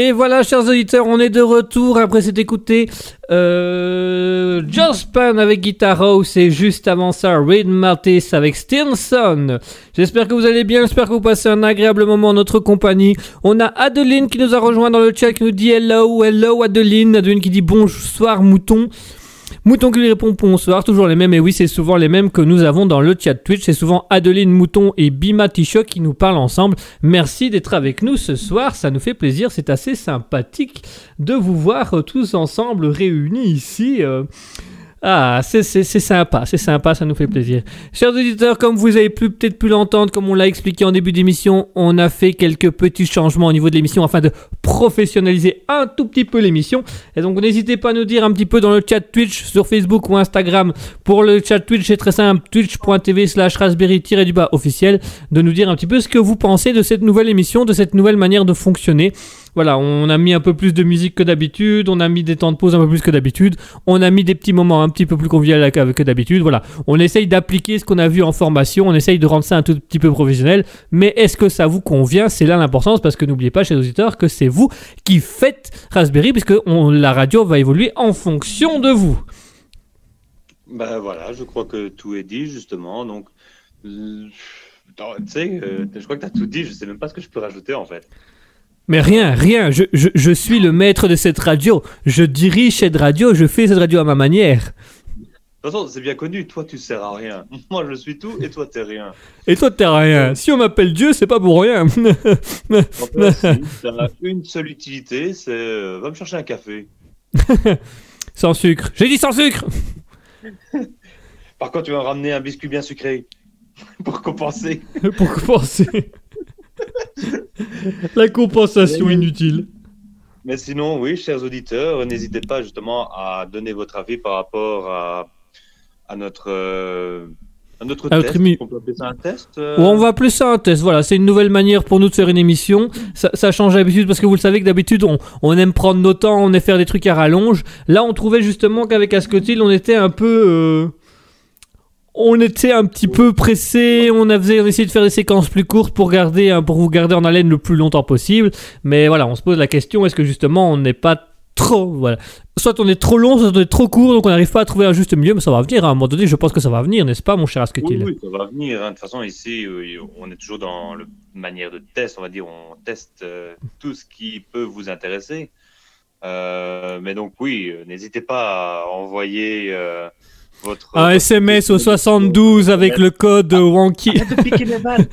Speaker 1: Et voilà, chers auditeurs, on est de retour après s'être écouté euh, Jospin avec Guitar House et juste avant ça, Reed Martis avec Stinson. J'espère que vous allez bien, j'espère que vous passez un agréable moment en notre compagnie. On a Adeline qui nous a rejoint dans le chat qui nous dit hello, hello Adeline. Adeline qui dit bonsoir mouton. Mouton qui lui répond bonsoir, toujours les mêmes, et oui, c'est souvent les mêmes que nous avons dans le chat Twitch. C'est souvent Adeline Mouton et Bima Tichok qui nous parlent ensemble. Merci d'être avec nous ce soir, ça nous fait plaisir, c'est assez sympathique de vous voir tous ensemble réunis ici. euh. Ah, c'est sympa, c'est sympa, ça nous fait plaisir. Chers auditeurs, comme vous avez peut-être pu l'entendre, comme on l'a expliqué en début d'émission, on a fait quelques petits changements au niveau de l'émission afin de professionnaliser un tout petit peu l'émission. Et donc n'hésitez pas à nous dire un petit peu dans le chat Twitch, sur Facebook ou Instagram. Pour le chat Twitch, c'est très simple, twitch.tv slash raspberry-du-bas officiel, de nous dire un petit peu ce que vous pensez de cette nouvelle émission, de cette nouvelle manière de fonctionner. Voilà, on a mis un peu plus de musique que d'habitude, on a mis des temps de pause un peu plus que d'habitude, on a mis des petits moments un petit peu plus conviviaux que d'habitude. Voilà, on essaye d'appliquer ce qu'on a vu en formation, on essaye de rendre ça un tout petit peu professionnel. Mais est-ce que ça vous convient? C'est là l'importance parce que n'oubliez pas, chers auditeurs, que c'est vous qui faites Raspberry, puisque la radio va évoluer en fonction de vous.
Speaker 2: Ben voilà, je crois que tout est dit justement. Donc, euh, tu sais, euh, je crois que tu as tout dit. Je sais même pas ce que je peux rajouter en fait.
Speaker 1: Mais rien, rien, je, je, je suis le maître de cette radio. Je dirige cette radio, je fais cette radio à ma manière.
Speaker 2: De toute façon, c'est bien connu. Toi, tu sers à rien. Moi, je suis tout et toi, t'es rien.
Speaker 1: Et toi, t'es rien. Si on m'appelle Dieu, c'est pas pour rien.
Speaker 2: T'as une seule utilité, c'est euh, va me chercher un café.
Speaker 1: sans sucre. J'ai dit sans sucre
Speaker 2: Par contre, tu vas me ramener un biscuit bien sucré pour compenser.
Speaker 1: Pour compenser. La compensation inutile.
Speaker 2: Mais sinon, oui, chers auditeurs, n'hésitez pas justement à donner votre avis par rapport à, à notre, euh, à notre
Speaker 1: À
Speaker 2: test. On peut appeler ça un test euh,
Speaker 1: on va appeler ça un test. Voilà, c'est une nouvelle manière pour nous de faire une émission. Ça, ça change d'habitude parce que vous le savez que d'habitude on, on aime prendre nos temps, on aime faire des trucs à rallonge. Là, on trouvait justement qu'avec Ascotil, on était un peu. euh, on était un petit peu pressé, on, a essayait de faire des séquences plus courtes pour, garder, hein, pour vous garder en haleine le plus longtemps possible. Mais voilà, on se pose la question est-ce que justement on n'est pas trop. Voilà. Soit on est trop long, soit on est trop court, donc on n'arrive pas à trouver un juste milieu, mais ça va venir. hein. À un moment donné, je pense que ça va venir, n'est-ce pas, mon cher Ascotil
Speaker 2: Oui, oui, ça va venir. hein. De toute façon, ici, oui, on est toujours dans la manière de test. On va dire, on teste euh, tout ce qui peut vous intéresser. Euh, mais donc, oui, euh, n'hésitez pas à envoyer euh, votre.
Speaker 1: Un SMS au 72 avec le code Wonky.
Speaker 2: Arrête de piquer mes vannes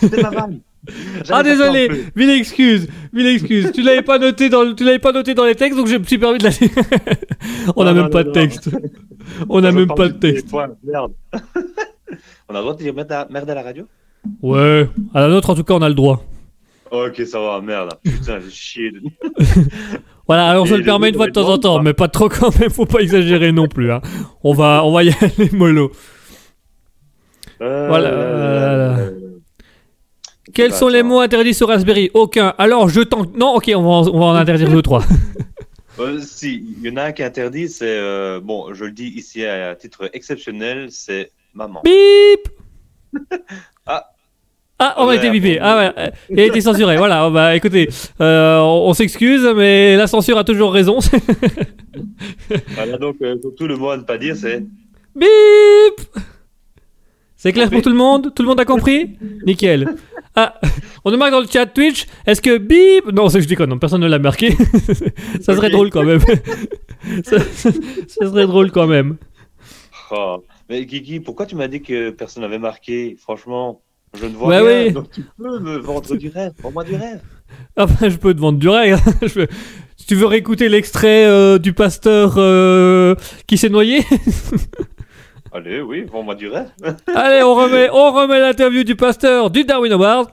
Speaker 2: C'était ma vanne
Speaker 1: Ah
Speaker 2: J'avais
Speaker 1: désolé, mille excuses, mille excuses. Tu l'avais pas noté dans, le- tu l'avais pas noté dans les textes, donc je me suis permis de la. On n'a même
Speaker 2: non,
Speaker 1: pas
Speaker 2: non,
Speaker 1: de texte. On n'a même pas de texte.
Speaker 2: Merde. on a le droit de dire merde à, merde à la radio?
Speaker 1: Ouais, à la nôtre en tout cas on a le droit.
Speaker 2: Ok, ça va, merde. Putain, j'ai chié. de-
Speaker 1: Voilà, alors je le permets une fois de temps en temps, mais pas trop quand même. Faut pas exagérer non plus. Hein. On va, on va y aller mollo.
Speaker 2: Euh,
Speaker 1: Voilà,
Speaker 2: euh,
Speaker 1: Quels
Speaker 2: bah,
Speaker 1: sont les
Speaker 2: ça
Speaker 1: mots interdits sur Raspberry? Aucun. Alors je tente. Non, ok, on va, en, on va en interdire deux trois.
Speaker 2: Euh, si, il y en a un qui est interdit, c'est euh, bon, je le dis ici à titre exceptionnel, c'est maman.
Speaker 1: Bip
Speaker 2: Ah.
Speaker 1: On a été bipé. Ah ouais, il a été censuré. Voilà, bah écoutez, euh, on, on s'excuse, mais la censure a toujours raison.
Speaker 2: Voilà, donc euh, surtout le mot à ne pas dire, c'est
Speaker 1: Bip C'est clair pour tout le monde? Tout le monde a compris? Nickel. Ah, on nous marque dans le chat Twitch. Est-ce que bip? Non, c'est que je déconne, non, personne ne l'a marqué. ça serait drôle quand même. ça, ça- ça serait drôle quand même.
Speaker 2: Oh. Mais Kiki, pourquoi tu m'as dit que personne n'avait marqué? Franchement, je ne vois
Speaker 1: Bah
Speaker 2: rien.
Speaker 1: oui.
Speaker 2: Donc tu peux me vendre du rêve. Vends-moi du rêve.
Speaker 1: Ah bah, je peux te vendre du rêve. Je Si tu veux réécouter l'extrait euh, du pasteur euh, qui s'est noyé,
Speaker 2: Allez, oui, vends-moi du rêve.
Speaker 1: allez, on remet, on remet l'interview du pasteur du Darwin Award.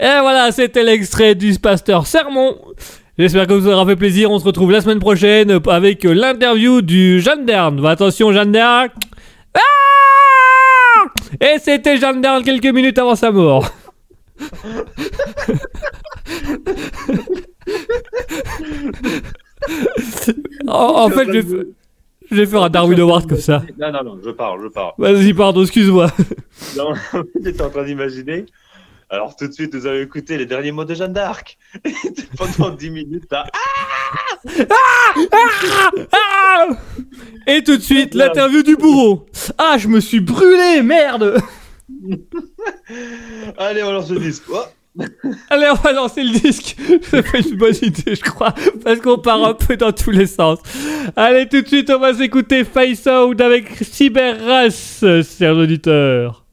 Speaker 1: Et voilà, c'était l'extrait du pasteur Sermon. J'espère que vous aura fait plaisir. On se retrouve la semaine prochaine avec l'interview du Jeanne d'Arc. Attention, Jeanne d'Arc. Ah Et c'était Jeanne d'Arc quelques minutes avant sa mort. en, en fait, je vais, f- je vais faire un Darwin Award comme ça.
Speaker 2: Non, non, non, je parle, je parle.
Speaker 1: Vas-y, pardon, excuse-moi.
Speaker 2: Non, J'étais en train d'imaginer Alors tout de suite, nous allons écouter les derniers mots de Jeanne d'Arc. Pendant 10 minutes, là.
Speaker 1: Ah Et tout de suite, l'interview du bourreau. Ah, je me suis brûlé, merde
Speaker 2: Allez, on lance le disque. Oh.
Speaker 1: Allez, on va lancer le disque. C'est pas une bonne idée, je crois, parce qu'on part un peu dans tous les sens. Allez, tout de suite, on va s'écouter Face Out avec Cyberrace, chers auditeurs.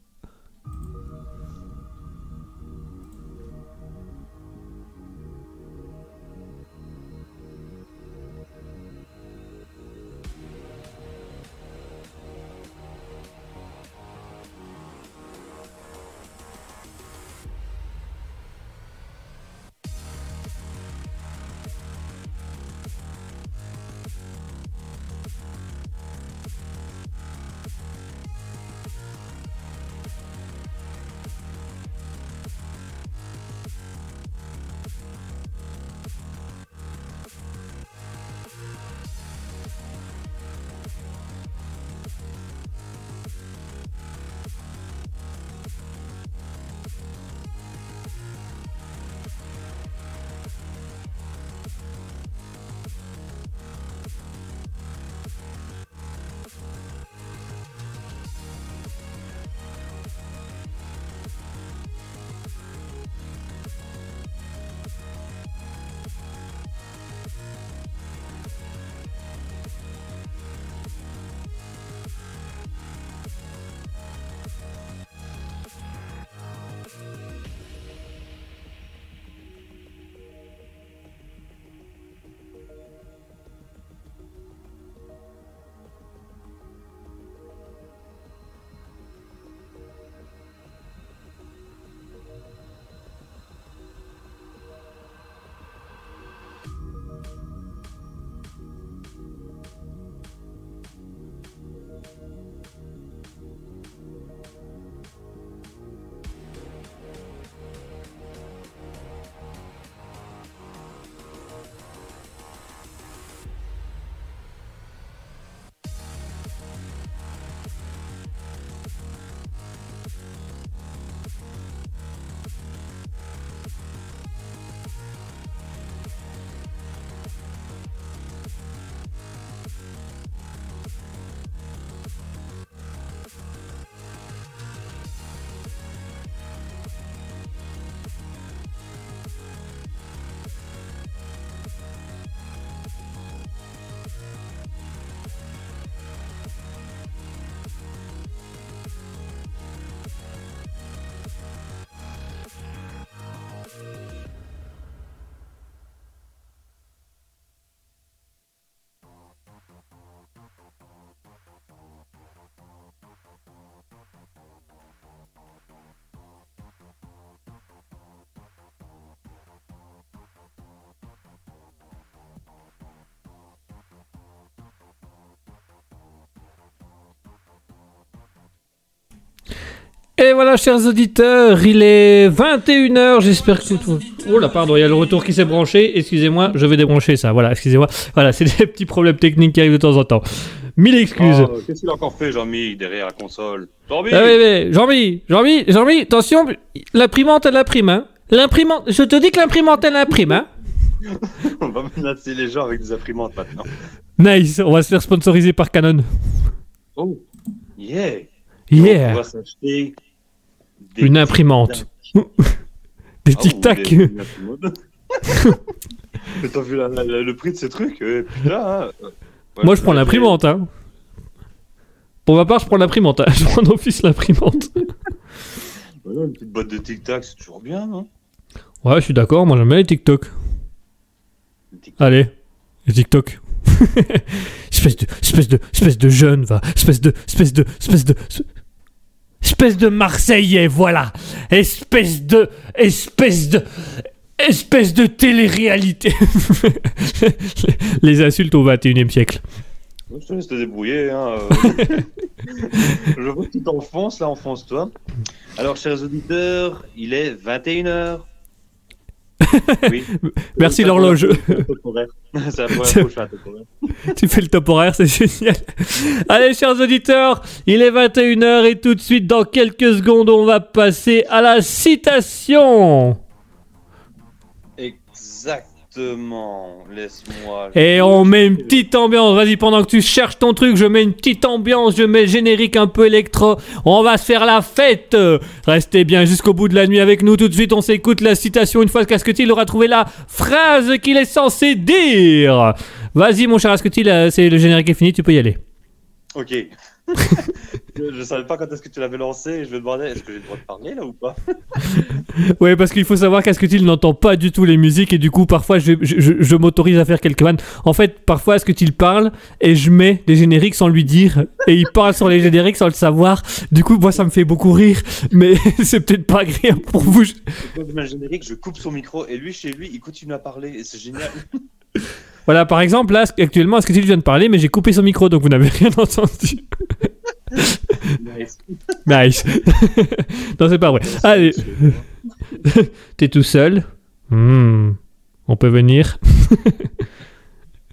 Speaker 1: Et voilà, chers auditeurs, il est 21h, j'espère que tout... Oh là, pardon, il y a le retour qui s'est branché, excusez-moi, je vais débrancher ça, voilà, excusez-moi. Voilà, c'est des petits problèmes techniques qui arrivent de temps en temps. Mille excuses.
Speaker 2: Oh, Qu'est-ce qu'il a encore fait, Jean-Mi, derrière la console? Jean-Mi
Speaker 1: Ah oui, oui, Jean-Mi, Jean-Mi, Jean-Mi, attention, l'imprimante, elle imprime, hein. L'imprimante, je te dis que l'imprimante, elle imprime, hein.
Speaker 2: On va menacer les gens avec des imprimantes maintenant.
Speaker 1: Nice, on va se faire sponsoriser par Canon.
Speaker 2: Oh, yeah
Speaker 1: Yeah,
Speaker 2: On va s'acheter des
Speaker 1: une imprimante. Des
Speaker 2: Ah,
Speaker 1: tic-tac.
Speaker 2: t'as vu la- la- la- le prix de ces trucs euh, Putain, hein. Ouais,
Speaker 1: Moi, je prends l'imprimante, hein. Pour ma part, je prends l'imprimante. hein. Je prends d'office l'imprimante.
Speaker 2: Voilà, une petite boîte de tic-tac, c'est toujours bien, non?
Speaker 1: Ouais, je suis d'accord. Moi, j'aime bien les TikTok.
Speaker 2: Le tic-
Speaker 1: Allez, les TikTok. espèce de, espèce de, espèce de jeune, va. Espèce de, espèce de, espèce de, espèce de Marseillais, voilà. Espèce de, espèce de, espèce de télé-réalité. Les insultes au 21 e siècle.
Speaker 2: Je te laisse te débrouiller. Hein. euh. je vois que tu t'enfonces, là, enfonce-toi. Alors, chers auditeurs, il est 21h. Oui.
Speaker 1: Merci l'horloge. tu fais le top horaire, c'est génial. Allez, chers auditeurs, il est 21h et tout de suite, dans quelques secondes, on va passer à la citation.
Speaker 2: Laisse-moi.
Speaker 1: Et on met une petite ambiance. Vas-y, pendant que tu cherches ton truc, je mets une petite ambiance. Je mets le générique un peu électro. On va se faire la fête. Restez bien jusqu'au bout de la nuit avec nous. Tout de suite, on s'écoute la citation. Une fois que Asketil aura trouvé la phrase qu'il est censé dire? Vas-y, mon cher Asketil, c'est le générique est fini? Tu peux y aller.
Speaker 2: Ok. je, je savais pas quand est-ce que tu l'avais lancé et je me demandais est-ce que j'ai le droit de parler là ou pas
Speaker 1: Ouais, parce qu'il faut savoir qu'Asketil n'entend pas du tout les musiques et du coup, parfois, je, je, je- je m'autorise à faire quelques vannes. En fait, parfois, Asketil parle et je mets des génériques sans lui dire et il parle sur les génériques sans le savoir. Du coup, moi, ça me fait beaucoup rire, mais c'est peut-être pas agréable pour vous. Je-
Speaker 2: générique, je coupe son micro et lui chez lui il continue à parler et c'est génial.
Speaker 1: Voilà, par exemple, là, actuellement, Asketil vient de parler, mais j'ai coupé son micro, donc vous n'avez rien entendu.
Speaker 2: Nice.
Speaker 1: Nice. non, c'est pas vrai. Allez, t'es tout seul? Hmm, On peut venir?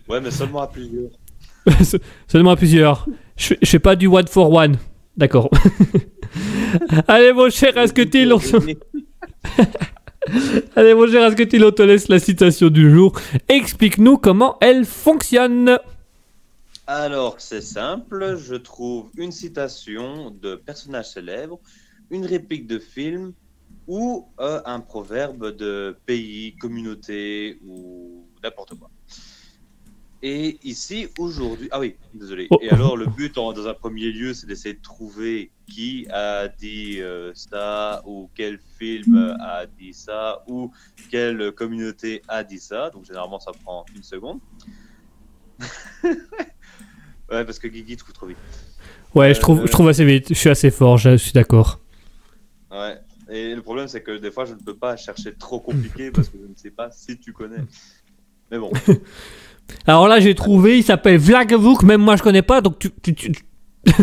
Speaker 2: Ouais, mais seulement à plusieurs.
Speaker 1: Seulement à plusieurs. Je fais- je fais pas du one for one. D'accord. Allez, mon cher Asketil, on se- Allez, mon cher Asketil, on te laisse la citation du jour. Explique-nous comment elle fonctionne.
Speaker 2: Alors, c'est simple, je trouve une citation de personnage célèbre, une réplique de film ou euh, un proverbe de pays, communauté ou n'importe quoi. Et ici, aujourd'hui... Ah oui, désolé.
Speaker 1: Oh.
Speaker 2: Et alors, le but, en- dans un premier lieu, c'est d'essayer de trouver qui a dit euh, ça ou quel film a dit ça ou quelle communauté a dit ça. Donc, généralement, ça prend une seconde. Ouais, parce que Guigui trouve trop vite.
Speaker 1: Ouais, je trouve, je trouve assez vite. Je suis assez fort, je suis d'accord.
Speaker 2: Ouais. Et le problème, c'est que des fois, je ne peux pas chercher trop compliqué parce que je ne sais pas si tu connais. Mais bon,
Speaker 1: Alors là, j'ai trouvé, il s'appelle Vlagavouk, même moi je connais pas, donc tu. tu- tu-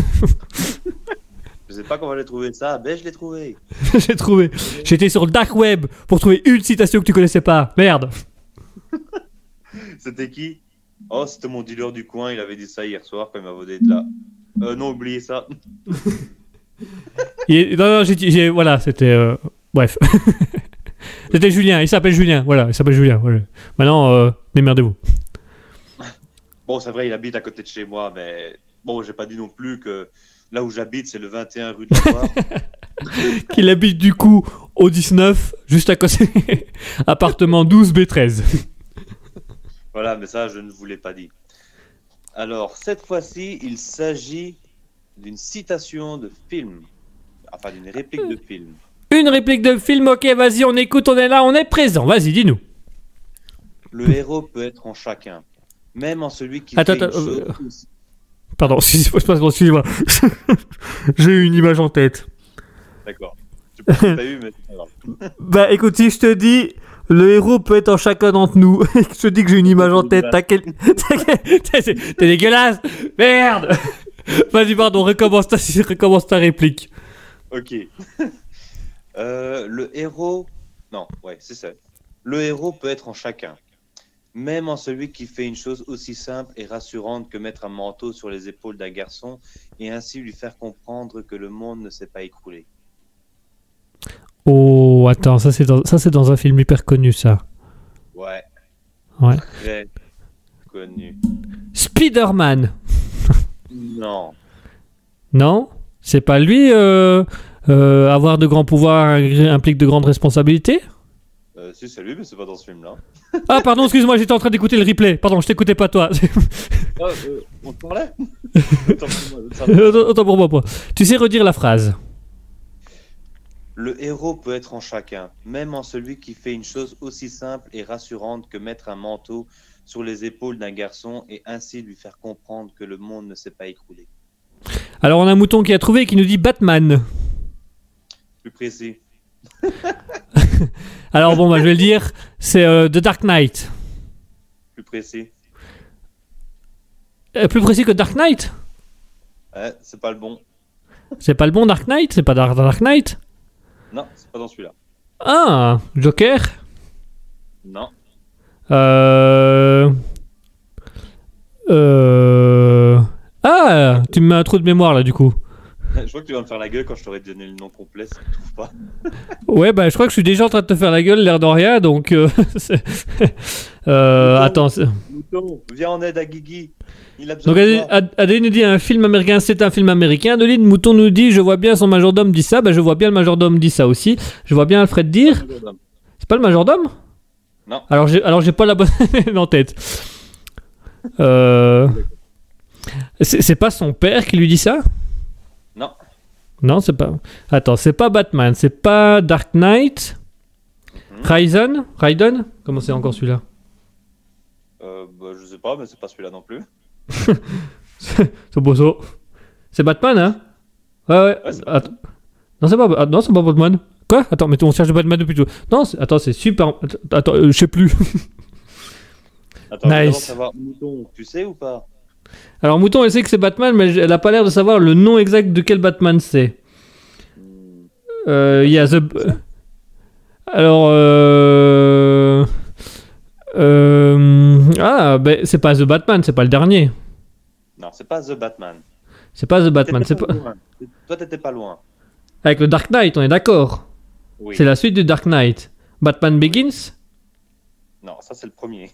Speaker 2: je sais pas comment j'ai trouvé ça. Ben, je l'ai trouvé.
Speaker 1: j'ai trouvé. J'étais sur le dark web pour trouver une citation que tu connaissais pas. Merde.
Speaker 2: C'était qui? Oh, c'était mon dealer du coin. Il avait dit ça hier soir quand il m'a volé de là. Euh, non, oubliez ça.
Speaker 1: Il- non, non, j'ai- voilà, c'était. euh, bref. c'était Julien, il s'appelle Julien, voilà, il s'appelle Julien. voilà. Maintenant, euh, démerdez-vous.
Speaker 2: Bon, c'est vrai, il habite à côté de chez moi, mais bon, j'ai pas dit non plus que là où j'habite, c'est le 21 rue de la.
Speaker 1: Qu'il habite du coup au 19, juste à côté. Appartement 12 B13.
Speaker 2: Voilà, mais ça, je ne vous l'ai pas dit. Alors, cette fois-ci, il s'agit d'une citation de film. Enfin, d'une réplique de film.
Speaker 1: Une réplique de film, ok, vas-y, on écoute, on est là, on est présent. Vas-y, dis-nous.
Speaker 2: Le héros peut être en chacun, même en celui qui
Speaker 1: Attends,
Speaker 2: fait une
Speaker 1: attends,
Speaker 2: chose
Speaker 1: euh,
Speaker 2: aussi-
Speaker 1: Pardon, excusez-moi. J'ai eu une image en tête.
Speaker 2: D'accord.
Speaker 1: Bah écoute, si je te dis, le héros peut être en chacun d'entre nous, je te dis que j'ai une image en tête, T'es dégueulasse Merde Vas-y, pardon, recommence ta, recommence ta réplique.
Speaker 2: Ok. Euh, le héros. Non, ouais, c'est ça. Le héros peut être en chacun, même en celui qui fait une chose aussi simple et rassurante que mettre un manteau sur les épaules d'un garçon et ainsi lui faire comprendre que le monde ne s'est pas écroulé.
Speaker 1: Oh, attends, ça c'est dans, ça, c'est dans un film hyper connu, ça.
Speaker 2: Ouais.
Speaker 1: Ouais.
Speaker 2: Très connu.
Speaker 1: Spider-Man
Speaker 2: Non.
Speaker 1: Non? C'est pas lui euh, euh, Avoir de grands pouvoirs implique de grandes responsabilités?
Speaker 2: Euh, si, c'est lui, mais c'est pas dans ce film-là.
Speaker 1: Ah, pardon, excuse-moi, j'étais en train d'écouter le replay. Pardon, je t'écoutais pas toi.
Speaker 2: Ah, on te parlait?
Speaker 1: Autant autant pour moi. pas. Tu sais redire la phrase
Speaker 2: Le héros peut être en chacun, même en celui qui fait une chose aussi simple et rassurante que mettre un manteau sur les épaules d'un garçon et ainsi lui faire comprendre que le monde ne s'est pas écroulé.
Speaker 1: Alors, on a un mouton qui a trouvé et qui nous dit Batman.
Speaker 2: Plus précis.
Speaker 1: Alors, bon, bah, je vais le dire, c'est euh, The Dark Knight.
Speaker 2: Plus précis.
Speaker 1: Euh, plus précis que Dark Knight?
Speaker 2: Ouais, c'est pas le bon.
Speaker 1: C'est pas le bon Dark Knight? C'est pas Dark, Dark Knight?
Speaker 2: Non, c'est pas dans celui-là.
Speaker 1: Ah, Joker?
Speaker 2: Non.
Speaker 1: Euh... Euh... Ah, tu me mets un trou de mémoire là du coup.
Speaker 2: Je crois que tu vas me faire la gueule quand je t'aurais donné le nom complet, si tu trouves pas.
Speaker 1: Ouais, bah je crois que je suis déjà en train de te faire la gueule, l'air de rien, donc... Euh... euh, attends,
Speaker 2: Mouton, viens en aide à Guigui. Il a besoin
Speaker 1: Donc
Speaker 2: de.
Speaker 1: Ad- nous dit un film américain, c'est un film américain. Adeline Mouton nous dit je vois bien son majordome dit ça, bah je vois bien le majordome dit ça aussi. Je vois bien Alfred dire c'est pas le majordome?
Speaker 2: Non.
Speaker 1: Alors j'ai alors j'ai pas la bonne en tête. Euh... C'est pas son père qui lui dit ça?
Speaker 2: Non,
Speaker 1: c'est pas. Attends, c'est pas Batman, c'est pas Dark Knight?
Speaker 2: Mhm.
Speaker 1: Ryzen Raiden? Comment c'est encore celui-là?
Speaker 2: Euh, bah, je sais pas, mais c'est pas celui-là non plus.
Speaker 1: C'est beau ça. C'est Batman, hein? Ouais, ouais.
Speaker 2: Ouais.
Speaker 1: Non, c'est pas, ah, non, c'est pas Batman. Quoi? Attends, mais on cherche Batman depuis tout. Non, attends, c'est super. Attends, euh, je sais plus.
Speaker 2: Attends,
Speaker 1: Nice.
Speaker 2: savoir, Mouton, tu sais ou pas?
Speaker 1: Alors, Mouton, elle sait que c'est Batman, mais elle a pas l'air de savoir le nom exact de quel Batman c'est. Euh, Il y a The. Alors, euh. Euh... Ah, ben, c'est pas The Batman, c'est pas le dernier.
Speaker 2: Non, c'est pas The Batman.
Speaker 1: C'est pas The Batman, c'est pas.
Speaker 2: loin. Toi, t'étais pas loin.
Speaker 1: Avec le Dark Knight, on est d'accord.
Speaker 2: Oui.
Speaker 1: C'est la suite du Dark Knight. Batman Begins?
Speaker 2: Non, ça c'est le premier.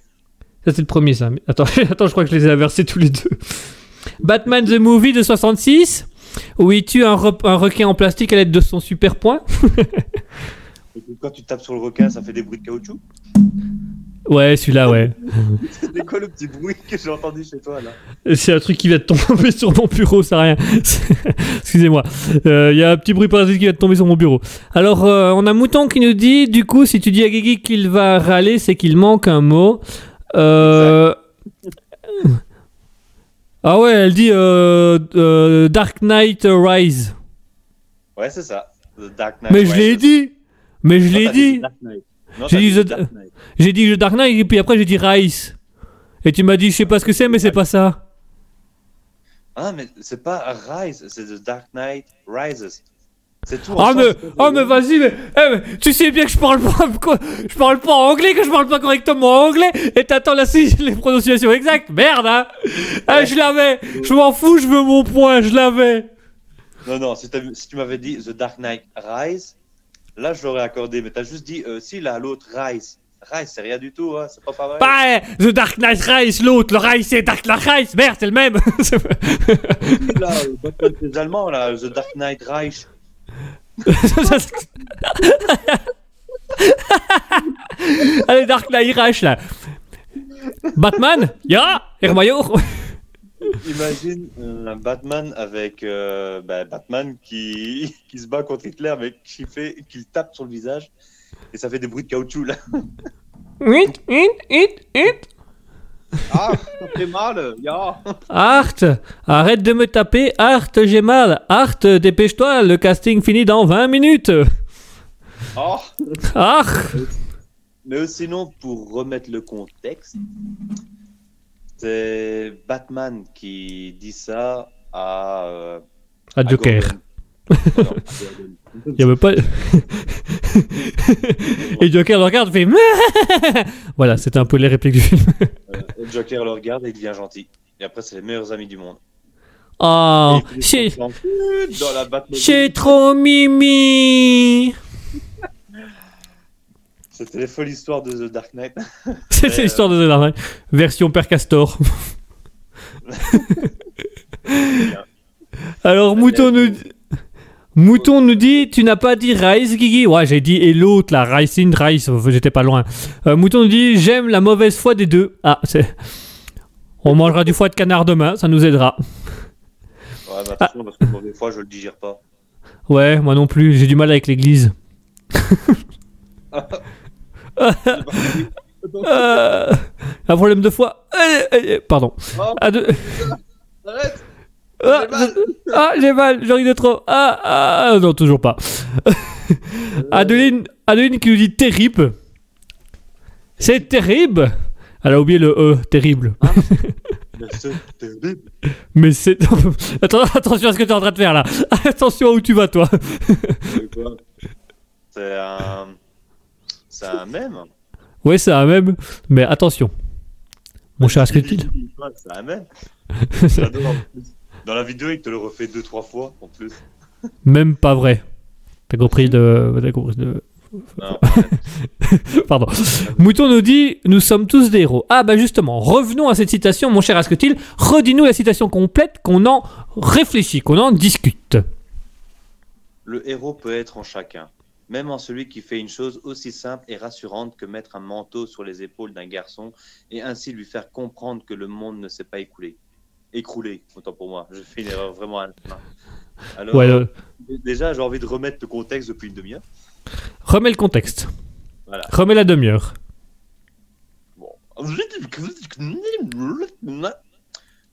Speaker 1: Ça, c'est le premier, ça. Mais- Attends, attends, je crois que je les ai inversés tous les deux. Batman the Movie de 66, où il tue un, re- un requin en plastique à l'aide de son super point.
Speaker 2: Quand tu tapes sur le requin, ça fait des bruits de caoutchouc?
Speaker 1: Ouais, celui-là, ouais.
Speaker 2: C'était quoi le petit bruit que j'ai entendu chez toi là?
Speaker 1: C'est un truc qui va te tomber sur mon bureau, c'est rien. Excusez-moi. Euh, Il y a un petit bruit parasite qui va te tomber sur mon bureau. Alors, euh, on a Mouton qui nous dit, du coup, si tu dis à Guigui qu'il va râler, c'est qu'il manque un mot. Euh... Ah ouais, elle dit euh, euh, Dark Knight Rise.
Speaker 2: Ouais, c'est ça. The Dark Knight.
Speaker 1: Mais je l'ai dit Mais je l'ai dit J'ai dit
Speaker 2: The
Speaker 1: dit Dark Knight et puis après j'ai dit Rise. Et tu m'as dit je sais pas ce que c'est mais c'est pas ça.
Speaker 2: Ah, mais c'est pas Rise, c'est The Dark Knight Rises. C'est tout.
Speaker 1: Ah mais, oh mais vas-y mais, eh, mais tu sais bien que je parle pas quoi, je parle pas anglais, que je parle pas correctement anglais et t'attends là si les prononciations exactes, merde hein. Ah, je l'avais, je m'en fous, je veux mon point, je l'avais.
Speaker 2: Non, non, si, tu m'avais dit The Dark Knight Rise, là je l'aurais accordé, mais t'as juste dit, euh, si là, l'autre Rise. Rise, c'est rien du tout, hein, c'est pas pareil.
Speaker 1: Bah, eh, The Dark Knight Rise, l'autre, le Rise c'est Dark Knight Rise, merde c'est le même.
Speaker 2: Là, euh, les Allemands, là, The Dark Knight Reich.
Speaker 1: Allez Dark Knight Rise là. Batman, ya, Hermaillot.
Speaker 2: Imagine un Batman avec euh, bah, Batman qui, qui se bat contre Hitler, mais qui fait, qui le tape sur le visage, et ça fait des bruits de caoutchouc là.
Speaker 1: Hit, hit, hit, hit.
Speaker 2: Ah, ça fait mal, ya.
Speaker 1: Art, arrête de me taper. Art, j'ai mal. Art, dépêche-toi, le casting finit dans 20 minutes.
Speaker 2: Oh.
Speaker 1: Ah,
Speaker 2: Mais euh, sinon, pour remettre le contexte, c'est Batman qui dit ça à. euh,
Speaker 1: à
Speaker 2: à
Speaker 1: Joker.
Speaker 2: Gordon.
Speaker 1: Il y avait pas. Et Joker le regarde, fait. voilà, c'était un peu les répliques du film.
Speaker 2: Euh, Joker le regarde et il devient gentil. Et après, c'est les meilleurs amis du monde.
Speaker 1: Oh, c'est. C'est trop mimi.
Speaker 2: C'était les folles histoires de The Dark Knight.
Speaker 1: C'était
Speaker 2: Euh,
Speaker 1: l'histoire de The Dark Knight. Version Père Castor. Alors, Mouton nous. Mouton nous dit, tu n'as pas dit Rice, Guigui? Ouais, j'ai dit et l'autre, là, Rice in Rice, j'étais pas loin. Euh, Mouton nous dit, j'aime la mauvaise foi des deux. Ah, c'est... On mangera du foie de canard demain, ça nous aidera.
Speaker 2: Ouais, mais attention, parce que des fois, je le digère pas.
Speaker 1: Ouais, moi non plus, j'ai du mal avec l'église. Euh, un problème de foie. Euh, pardon.
Speaker 2: Oh.
Speaker 1: Ah,
Speaker 2: Arrête
Speaker 1: Ah,
Speaker 2: J'ai mal.
Speaker 1: je- ah, j'ai mal, j'en de trop. Ah, ah, ah, non, toujours pas. Adeline, Adeline qui nous dit terrible. C'est terrible. Elle a oublié le E, terrible.
Speaker 2: Mais c'est terrible.
Speaker 1: Mais c'est. Attends, attention à ce que tu es en train de faire là. Attention à où tu vas, toi.
Speaker 2: C'est un. C'est un mème
Speaker 1: Ouais, c'est un même, mais attention. Mon cher Asketil.
Speaker 2: C'est un même. J'adore. Dans la vidéo, il te le refait deux, trois fois en plus.
Speaker 1: Même pas vrai. T'as compris de. t'as compris de-
Speaker 2: Non,
Speaker 1: Pardon. Mouton nous dit Nous sommes tous des héros. Ah, bah justement, revenons à cette citation, mon cher Asketil. Redis-nous la citation complète, qu'on en réfléchit, qu'on en discute.
Speaker 2: Le héros peut être en chacun, même en celui qui fait une chose aussi simple et rassurante que mettre un manteau sur les épaules d'un garçon et ainsi lui faire comprendre que le monde ne s'est pas écoulé. Écroulé, autant pour moi. J'ai fait une erreur vraiment à. Alors,
Speaker 1: Ouais, euh,
Speaker 2: déjà, j'ai envie de remettre le contexte depuis une demi-heure.
Speaker 1: remets le contexte.
Speaker 2: Voilà.
Speaker 1: Remets la demi-heure.
Speaker 2: Bon.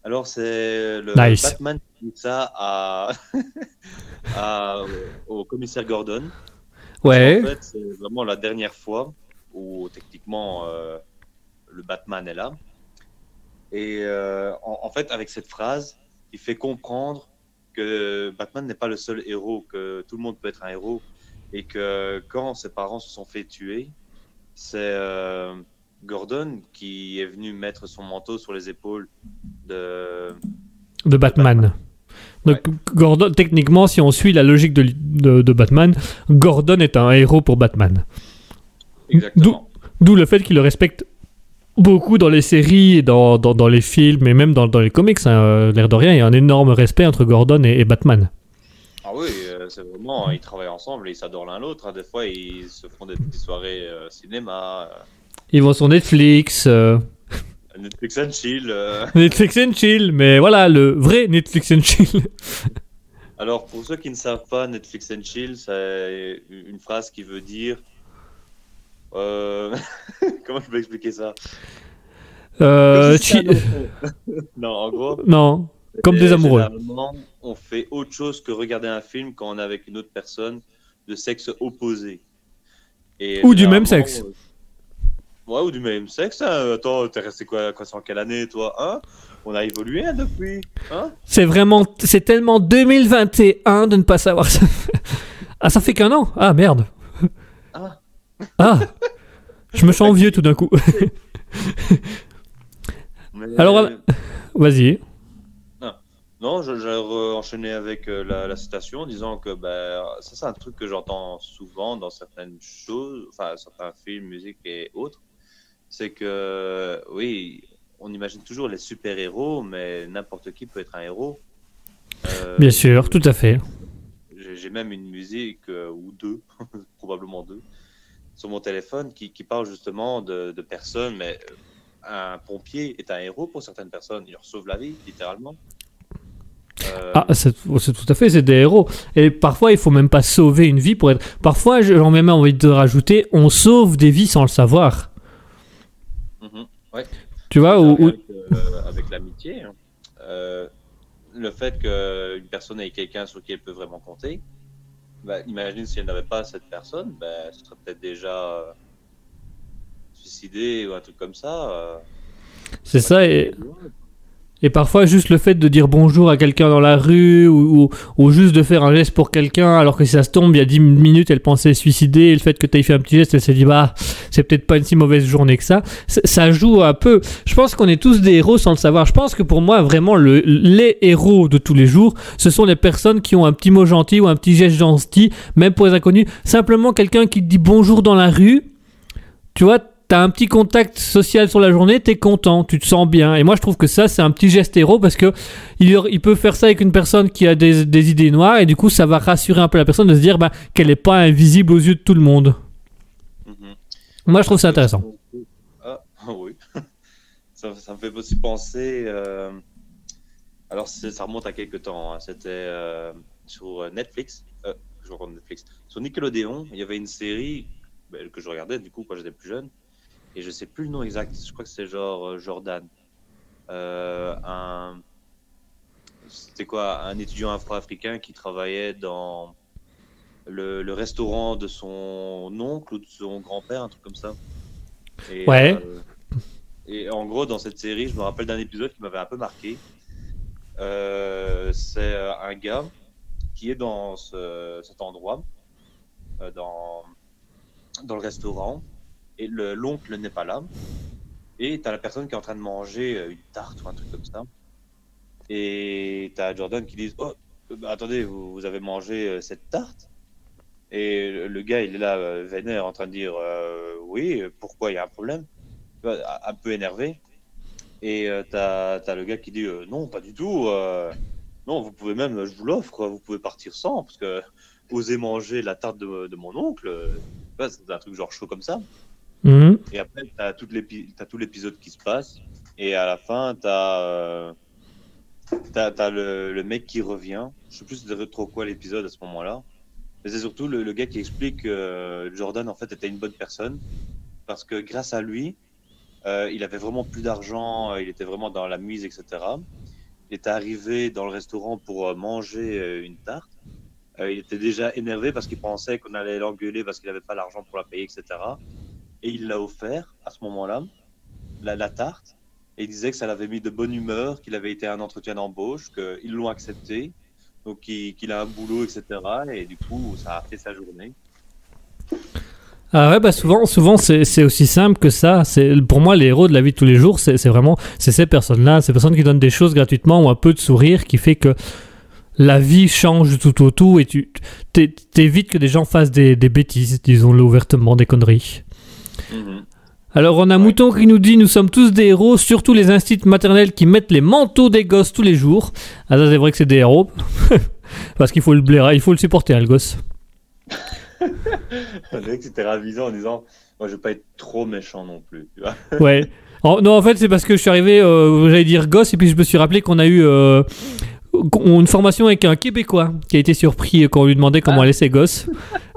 Speaker 2: Alors, c'est le
Speaker 1: Nice.
Speaker 2: Batman qui dit ça à... à- au commissaire Gordon.
Speaker 1: Ouais.
Speaker 2: En fait, c'est vraiment la dernière fois où techniquement euh, le Batman est là. Et euh, en, en fait, avec cette phrase, il fait comprendre que Batman n'est pas le seul héros, que tout le monde peut être un héros. Et que quand ses parents se sont fait tuer, c'est euh, Gordon qui est venu mettre son manteau sur les épaules de.
Speaker 1: de Batman. Donc, Gordon, techniquement, si on suit la logique de, de- de Batman, Gordon est un héros pour Batman.
Speaker 2: Exactement.
Speaker 1: D'où le fait qu'il le respecte beaucoup dans les séries, dans, dans, dans les films et même dans, dans les comics. hein. Euh, L'air de rien, il y a un énorme respect entre Gordon et, et Batman.
Speaker 2: Ah oui, euh, c'est vraiment, ils travaillent ensemble et ils s'adorent l'un l'autre. hein. Des fois, ils se font des petites soirées euh, cinéma, euh,
Speaker 1: Ils vont sur Netflix,
Speaker 2: Netflix and chill.
Speaker 1: Netflix and chill, mais voilà, le vrai Netflix and chill.
Speaker 2: Alors, pour ceux qui ne savent pas, Netflix and chill, c'est une phrase qui veut dire. Euh, Comment je peux expliquer ça?
Speaker 1: Euh.
Speaker 2: Non, en gros.
Speaker 1: Non, comme des
Speaker 2: euh,
Speaker 1: amoureux.
Speaker 2: on fait autre chose que regarder un film quand on est avec une autre personne de sexe opposé. Et
Speaker 1: Ou du même sexe.
Speaker 2: Ouais, ou du même sexe. hein. Attends, t'es resté quoi, quoi, en quelle année, toi hein? On a évolué hein, depuis. Hein?
Speaker 1: C'est vraiment, c'est tellement 2021 de ne pas savoir ça. ah, ça fait qu'un an? Ah, merde.
Speaker 2: Ah.
Speaker 1: Ah, je me sens vieux tout d'un coup.
Speaker 2: Mais,
Speaker 1: Alors,
Speaker 2: euh,
Speaker 1: Vas-y.
Speaker 2: Non, je- j'allais re- enchaîner avec euh, la, la citation en disant que ben, ça, c'est un truc que j'entends souvent dans certaines choses, enfin, certains films, musique et autres. C'est que, oui, on imagine toujours les super-héros, mais n'importe qui peut être un héros. Euh,
Speaker 1: Bien sûr, tout à fait.
Speaker 2: J'ai j'ai même une musique, euh, ou deux, probablement deux, sur mon téléphone qui, qui parle justement de, de personnes, mais euh, un pompier est un héros pour certaines personnes. Il leur sauve la vie, littéralement. Euh,
Speaker 1: Ah, c'est tout à fait, c'est des héros. Et parfois, il faut même pas sauver une vie pour être. Parfois, j'en ai même envie de rajouter, on sauve des vies sans le savoir.
Speaker 2: mhm.
Speaker 1: Tu vois,
Speaker 2: avec, euh, avec l'amitié, hein. Euh, le fait qu'une personne ait quelqu'un sur qui elle peut vraiment compter, bah, imagine si elle n'avait pas cette personne, bah, elle serait peut-être déjà euh, suicidée ou un truc comme ça. euh.
Speaker 1: c'est ça. Et, et parfois, juste le fait de dire bonjour à quelqu'un dans la rue ou, juste de faire un geste pour quelqu'un, alors que si ça se tombe, il y a 10 minutes, elle pensait suicider. Et le fait que tu aies fait un petit geste, elle s'est dit, bah, c'est peut-être pas une si mauvaise journée que ça. Ça- joue un peu. Je pense qu'on est tous des héros sans le savoir. Je pense que pour moi, vraiment, le, les héros de tous les jours, ce sont les personnes qui ont un petit mot gentil ou un petit geste gentil, même pour les inconnus. Simplement quelqu'un qui te dit bonjour dans la rue. Tu vois, t'as un petit contact social sur la journée, t'es content, tu te sens bien. Et moi, je trouve que ça, c'est un petit geste héros parce que il, il peut faire ça avec une personne qui a des, des idées noires et du coup, ça va rassurer un peu la personne de se dire bah, qu'elle n'est pas invisible aux yeux de tout le monde.
Speaker 2: Mhm.
Speaker 1: Moi, je trouve ça intéressant.
Speaker 2: Ah, oui. ça, ça me fait aussi penser. euh, Alors, ça remonte à quelques temps. hein. C'était euh, sur Netflix. Euh, sur Netflix. Sur Nickelodeon, il y avait une série ben, que je regardais du coup quand j'étais plus jeune. Et je sais plus le nom exact. Je crois que c'était genre euh, Jordan. Euh, un. C'était quoi? Un étudiant afro-africain qui travaillait dans le, le restaurant de son oncle ou de son grand-père, un truc comme ça. Et,
Speaker 1: Ouais.
Speaker 2: euh, et en gros, dans cette série, je me rappelle d'un épisode qui m'avait un peu marqué. Euh, c'est un gars qui est dans ce- cet endroit, dans, dans le restaurant, et le- l'oncle n'est pas là. Et t'as la personne qui est en train de manger euh, une tarte ou un truc comme ça. Et t'as Jordan qui dit Oh, euh, bah, attendez, vous, avez mangé euh, cette tarte? Et le, gars, il est là, vénère, en train de dire Oui, pourquoi il y a un problème? Un- peu énervé. Et t'as as le gars qui dit Non, pas du tout. non, vous pouvez même, je vous l'offre, vous pouvez partir sans, parce que oser manger la tarte de, de mon oncle, c'est un truc genre chaud comme ça.
Speaker 1: Mhm.
Speaker 2: Et après, tu as, tout l'épisode qui se passe. Et à la fin, tu as, le, le mec qui revient. Je sais plus trop quoi l'épisode à ce moment-là. Mais c'est surtout le, le gars qui explique que euh, Jordan, en fait, était une bonne personne. Parce que grâce à lui, euh, il avait vraiment plus d'argent, euh, il était vraiment dans la mise, etc. Il était arrivé dans le restaurant pour euh, manger euh, une tarte. Euh, il était déjà énervé parce qu'il pensait qu'on allait l'engueuler parce qu'il n'avait pas l'argent pour la payer, etc. Et il l'a offert à ce moment-là, la, tarte. Et il disait que ça l'avait mis de bonne humeur, qu'il avait été un entretien d'embauche, qu'ils l'ont accepté, donc qu'il a un boulot, etc. Et du coup, ça a fait sa journée.
Speaker 1: Ah ouais, bah souvent, souvent c'est aussi simple que ça. C'est pour moi les héros de la vie de tous les jours, c'est vraiment c'est ces personnes-là, ces personnes qui donnent des choses gratuitement ou un peu de sourire qui fait que la vie change tout au tout et tu t'é- t'évites que des gens fassent des, des bêtises, disons-le ouvertement, des conneries. Alors on a Mouton qui nous dit nous sommes tous des héros, surtout les instituts maternels qui mettent les manteaux des gosses tous les jours. Ah ça c'est vrai que c'est des héros. Parce qu'il faut le blairer, il faut le supporter hein, le gosse.
Speaker 2: Le mec c'était ravisant en disant Moi, je vais pas être trop méchant non plus. Tu vois
Speaker 1: Ouais. En- non, en fait, c'est parce que je suis arrivé, euh, j'allais dire gosse, et puis je me suis rappelé qu'on a eu euh, une formation avec un Québécois qui a été surpris quand on lui demandait comment allait ses gosses.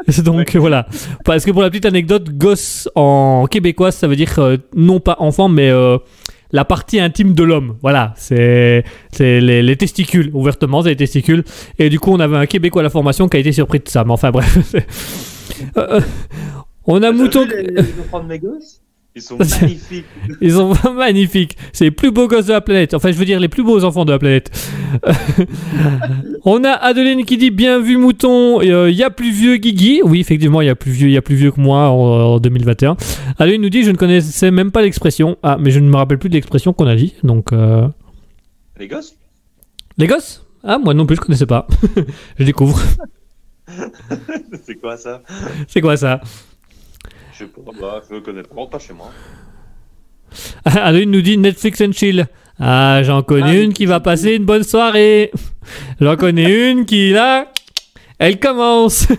Speaker 1: Donc voilà. Parce que pour la petite anecdote, gosse en québécois, ça veut dire euh, non pas enfant, mais euh, la partie intime de l'homme. Voilà, c'est c'est les, les testicules, ouvertement, c'est les testicules. Et du coup, on avait un Québécois à la formation qui a été surpris de ça. Mais enfin, bref. Euh, on a Mouton.
Speaker 2: vu les, les Ils sont magnifiques.
Speaker 1: Ils sont magnifiques. C'est les plus beaux gosses de la planète. Enfin, je veux dire les plus beaux enfants de la planète. On a Adeline qui dit bien vu mouton. Il y a plus vieux Guigui. Oui, effectivement, il y a plus vieux, il y a plus vieux que moi en, en 2021. Adeline nous dit je ne connaissais même pas l'expression. Ah, mais je ne me rappelle plus de l'expression qu'on a dit. Donc euh,
Speaker 2: Les gosses?
Speaker 1: les gosses? Ah, moi non plus, je connaissais pas. je découvre.
Speaker 2: C'est quoi ça?
Speaker 1: C'est quoi ça?
Speaker 2: Je sais pas, bah, je connais pas, pas chez moi.
Speaker 1: Adeline nous dit Netflix and chill. Ah, j'en connais
Speaker 2: Ah,
Speaker 1: une qui va passer une bonne soirée. J'en connais une qui, là, elle commence.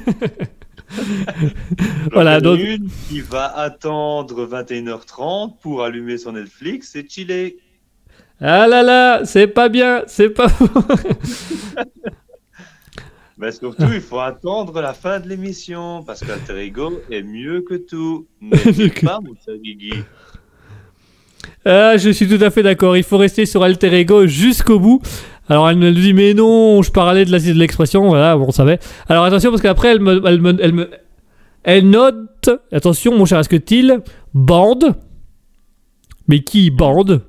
Speaker 1: Voilà, donc-
Speaker 2: une qui va attendre 21h30 pour allumer son Netflix et chiller.
Speaker 1: Ah là là, c'est pas bien, c'est pas
Speaker 2: Mais surtout, il faut attendre la fin de l'émission parce qu'Alter Ego est mieux que tout. N'est pas, mon Guigui
Speaker 1: Ah, je suis tout à fait d'accord. Il faut rester sur Alter Ego jusqu'au bout. Alors elle me dit mais non, je parlais de de l'expression, voilà, on savait. Alors attention parce qu'après elle me, elle me, elle me, elle note. Attention, mon cher Asketil, bande? Mais qui bande?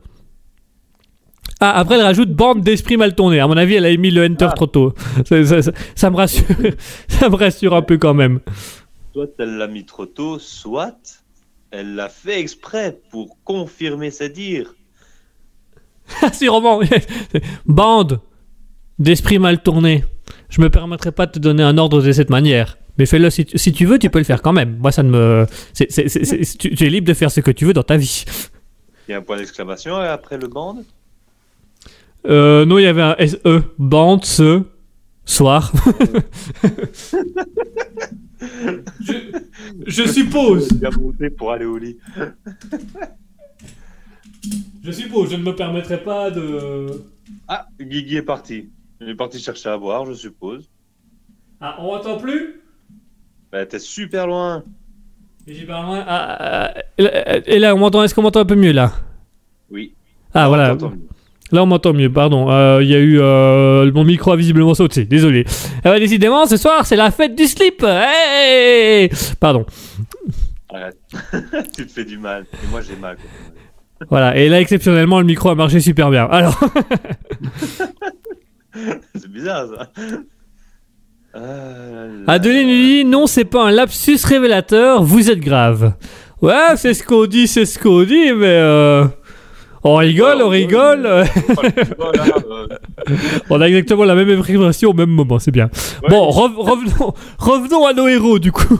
Speaker 1: Ah, après elle rajoute bande d'esprit mal tourné. À mon avis, elle a mis le enter
Speaker 2: Ah.
Speaker 1: trop tôt. Ça, ça- ça- ça me rassure, ça me rassure un peu quand même.
Speaker 2: Soit elle l'a mis trop tôt, soit elle l'a fait exprès pour confirmer ses dires.
Speaker 1: Ah, Sûrement. Bande d'esprit mal tourné. Je me permettrai pas de te donner un ordre de cette manière. Mais fais-le si, tu- si tu veux, tu peux le faire quand même. Moi, ça ne me. tu, tu es libre de faire ce que tu veux dans ta vie.
Speaker 2: Il y a un point d'exclamation et après le bande?
Speaker 1: Euh, non, il y avait un SE. Bande, ce. Soir. je, je suppose.
Speaker 2: Pour aller au lit.
Speaker 1: Je suppose. Je ne me permettrai pas de.
Speaker 2: Ah, Guigui est parti. Il est parti chercher à boire, je suppose.
Speaker 1: Ah, on m'entend plus?
Speaker 2: Bah, t'es super loin.
Speaker 1: Et j'ai pas loin. Ah, ah, et là- on m'entend. Est-ce qu'on m'entend un peu mieux là?
Speaker 2: Oui.
Speaker 1: Ah, voilà.
Speaker 2: Mieux.
Speaker 1: Là, on m'entend mieux, pardon. Euh, Il y a eu. euh, mon micro a visiblement sauté, désolé. Ben, décidément, ce soir, c'est la fête du slip Hey Pardon.
Speaker 2: Arrête. tu te fais du mal. Et moi, j'ai mal.
Speaker 1: Voilà, et là, exceptionnellement, le micro a marché super bien. Alors,
Speaker 2: C'est bizarre, ça. Là.
Speaker 1: Adeline lui dit non, c'est pas un lapsus révélateur, vous êtes grave. Ouais, c'est ce qu'on dit, c'est ce qu'on dit, mais euh, on rigole, on rigole.
Speaker 2: Voilà, euh,
Speaker 1: on a exactement la même expression au même moment, c'est bien.
Speaker 2: ouais.
Speaker 1: Bon, rev- revenons, revenons à nos héros du coup.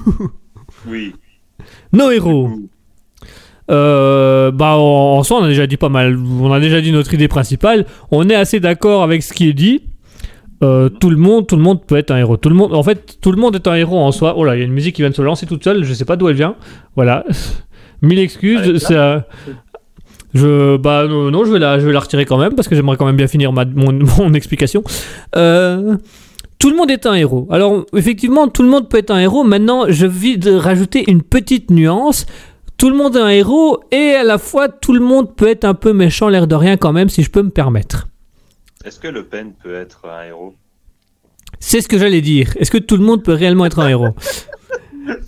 Speaker 2: Oui.
Speaker 1: Nos héros. Euh, bah en, en soi on a déjà dit pas mal, on a déjà dit notre idée principale. On est assez d'accord avec ce qui est dit. Euh, tout le monde, tout le monde peut être un héros. Tout le monde, en fait, tout le monde est un héros en soi. Oh là, il y a une musique qui vient de se lancer toute seule. Je sais pas d'où elle vient. Voilà. Mille excuses. C'est, je, bah non, non, je vais la, je vais la retirer quand même parce que j'aimerais quand même bien finir ma, mon, mon explication. Euh, tout le monde est un héros. Alors effectivement, tout le monde peut être un héros. Maintenant, je vis de rajouter une petite nuance. Tout le monde est un héros et à la fois tout le monde peut être un peu méchant, l'air de rien quand même, si je peux me permettre.
Speaker 2: Est-ce que Le Pen peut être un héros?
Speaker 1: C'est ce que j'allais dire. Est-ce que tout le monde peut réellement être un héros?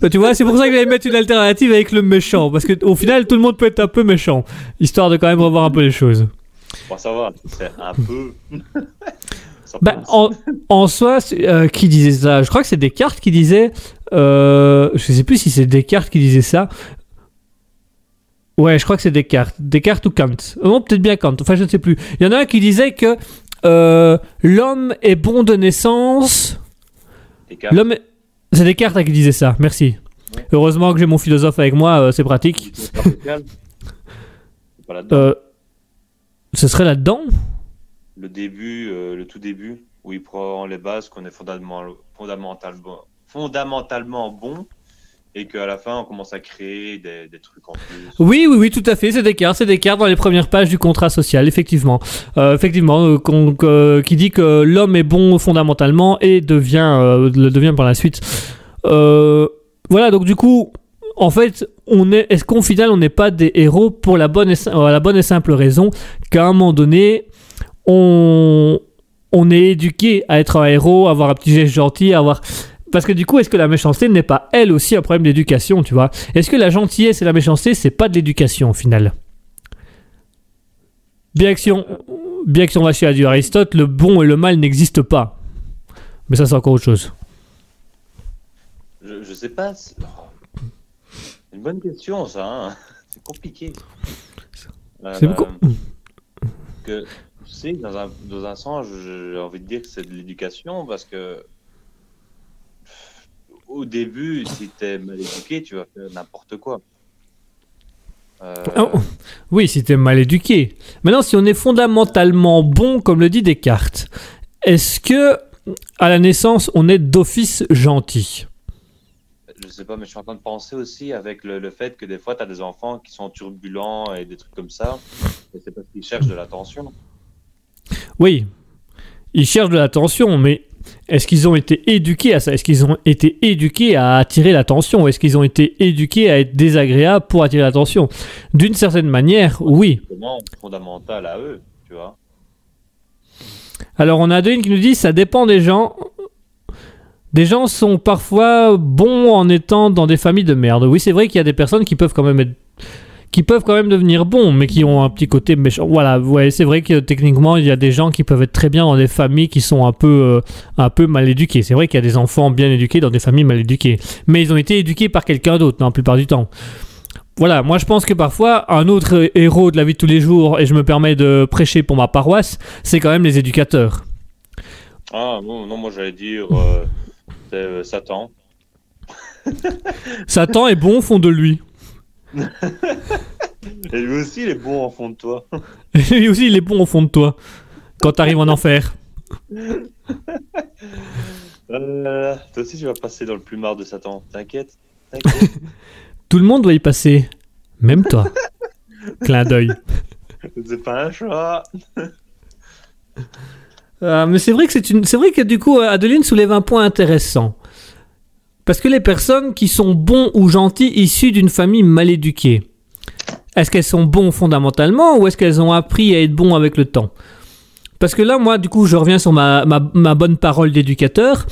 Speaker 1: Bah, Tu vois, c'est pour ça que j'allais mettre une alternative avec le méchant, parce qu'au final, tout le monde peut être un peu méchant, histoire de quand même revoir un peu les choses.
Speaker 2: Bon, ça va, c'est un peu.
Speaker 1: Bah, en, en soi, euh, qui disait ça? Je crois que c'est Descartes qui disait. Euh, je sais plus si c'est Descartes qui disait ça. Ouais, je crois que c'est Descartes. Descartes ou Kant. Euh, Non, peut-être bien Kant. Enfin, je ne sais plus. Il y en a un qui disait que euh, l'homme est bon de naissance. L'homme est- C'est Descartes qui disait ça. Merci.
Speaker 2: Ouais.
Speaker 1: Heureusement que j'ai mon philosophe avec moi, euh, c'est pratique.
Speaker 2: pas.
Speaker 1: Euh, ce serait là-dedans
Speaker 2: Le début, euh, le tout début, où il prend les bases qu'on est fondamentalement, fondamentalement, fondamentalement bon, et qu'à la fin, on commence à créer des, des trucs en plus.
Speaker 1: Oui, oui, oui, tout à fait. C'est Descartes, c'est Descartes dans les premières pages du contrat social, effectivement. Euh, effectivement, euh, qui dit que l'homme est bon fondamentalement et devient, euh, le devient par la suite. Euh, voilà, donc du coup, en fait, on est, est-ce qu'au final, on n'est pas des héros pour la bonne et, la bonne et simple raison qu'à un moment donné, on, on est éduqué à être un héros, à avoir un petit geste gentil, à avoir. Parce que du coup, est-ce que la méchanceté n'est pas elle aussi un problème d'éducation, tu vois? Est-ce que la gentillesse et la méchanceté, c'est pas de l'éducation au final? Bien que si on, bien que si on va chez Aristote, le bon et le mal n'existent pas. Mais ça, c'est encore autre chose.
Speaker 2: Je, je sais pas. C'est oh. C'est une bonne question, ça. hein. C'est compliqué. Euh,
Speaker 1: C'est beaucoup-
Speaker 2: que, tu sais, dans un, dans un sens, j'ai envie de dire que c'est de l'éducation parce que au début, si t'es mal éduqué, tu vas faire n'importe quoi. Euh,
Speaker 1: Oh, Oui, si t'es mal éduqué. Maintenant, si on est fondamentalement bon, comme le dit Descartes, est-ce que à la naissance, on est d'office gentil?
Speaker 2: Je sais pas, mais je suis en train de penser aussi avec le, le fait que des fois, tu as des enfants qui sont turbulents et des trucs comme ça. Et c'est parce qu'ils cherchent de l'attention.
Speaker 1: Oui, ils cherchent de l'attention, mais est-ce qu'ils ont été éduqués à ça? Est-ce qu'ils ont été éduqués à attirer l'attention? Est-ce qu'ils ont été éduqués à être désagréables pour attirer l'attention? D'une certaine manière, oui.
Speaker 2: Fondamental à eux, tu vois.
Speaker 1: Alors on a Adeline qui nous dit ça dépend des gens. Des gens sont parfois bons en étant dans des familles de merde. Oui, c'est vrai qu'il y a des personnes qui peuvent quand même être qui peuvent quand même devenir bons, mais qui ont un petit côté méchant. Voilà, ouais, c'est vrai que techniquement, il y a des gens qui peuvent être très bien dans des familles qui sont un peu, euh, un peu mal éduquées. C'est vrai qu'il y a des enfants bien éduqués dans des familles mal éduquées, mais ils ont été éduqués par quelqu'un d'autre, dans la plupart du temps. Voilà, moi je pense que parfois, un autre héros de la vie de tous les jours, et je me permets de prêcher pour ma paroisse, c'est quand même les éducateurs.
Speaker 2: Ah, non, non moi j'allais dire euh, euh, Satan.
Speaker 1: Satan est bon au fond de lui.
Speaker 2: Et lui aussi, il est bon en fond de toi.
Speaker 1: Et lui aussi, il est bon au fond de toi. Quand t'arrives en enfer.
Speaker 2: Euh, toi aussi, tu vas passer dans le plumard de Satan. T'inquiète. T'inquiète.
Speaker 1: Tout le monde doit y passer. Même toi. Clin d'œil.
Speaker 2: c'est pas un chat.
Speaker 1: Euh, mais c'est vrai que c'est une, c'est vrai que du coup, Adeline soulève un point intéressant. Parce que les personnes qui sont bons ou gentils issus d'une famille mal éduquée, est-ce qu'elles sont bons fondamentalement ou est-ce qu'elles ont appris à être bons avec le temps? Parce que là, moi, du coup, je reviens sur ma, bonne parole d'éducateur,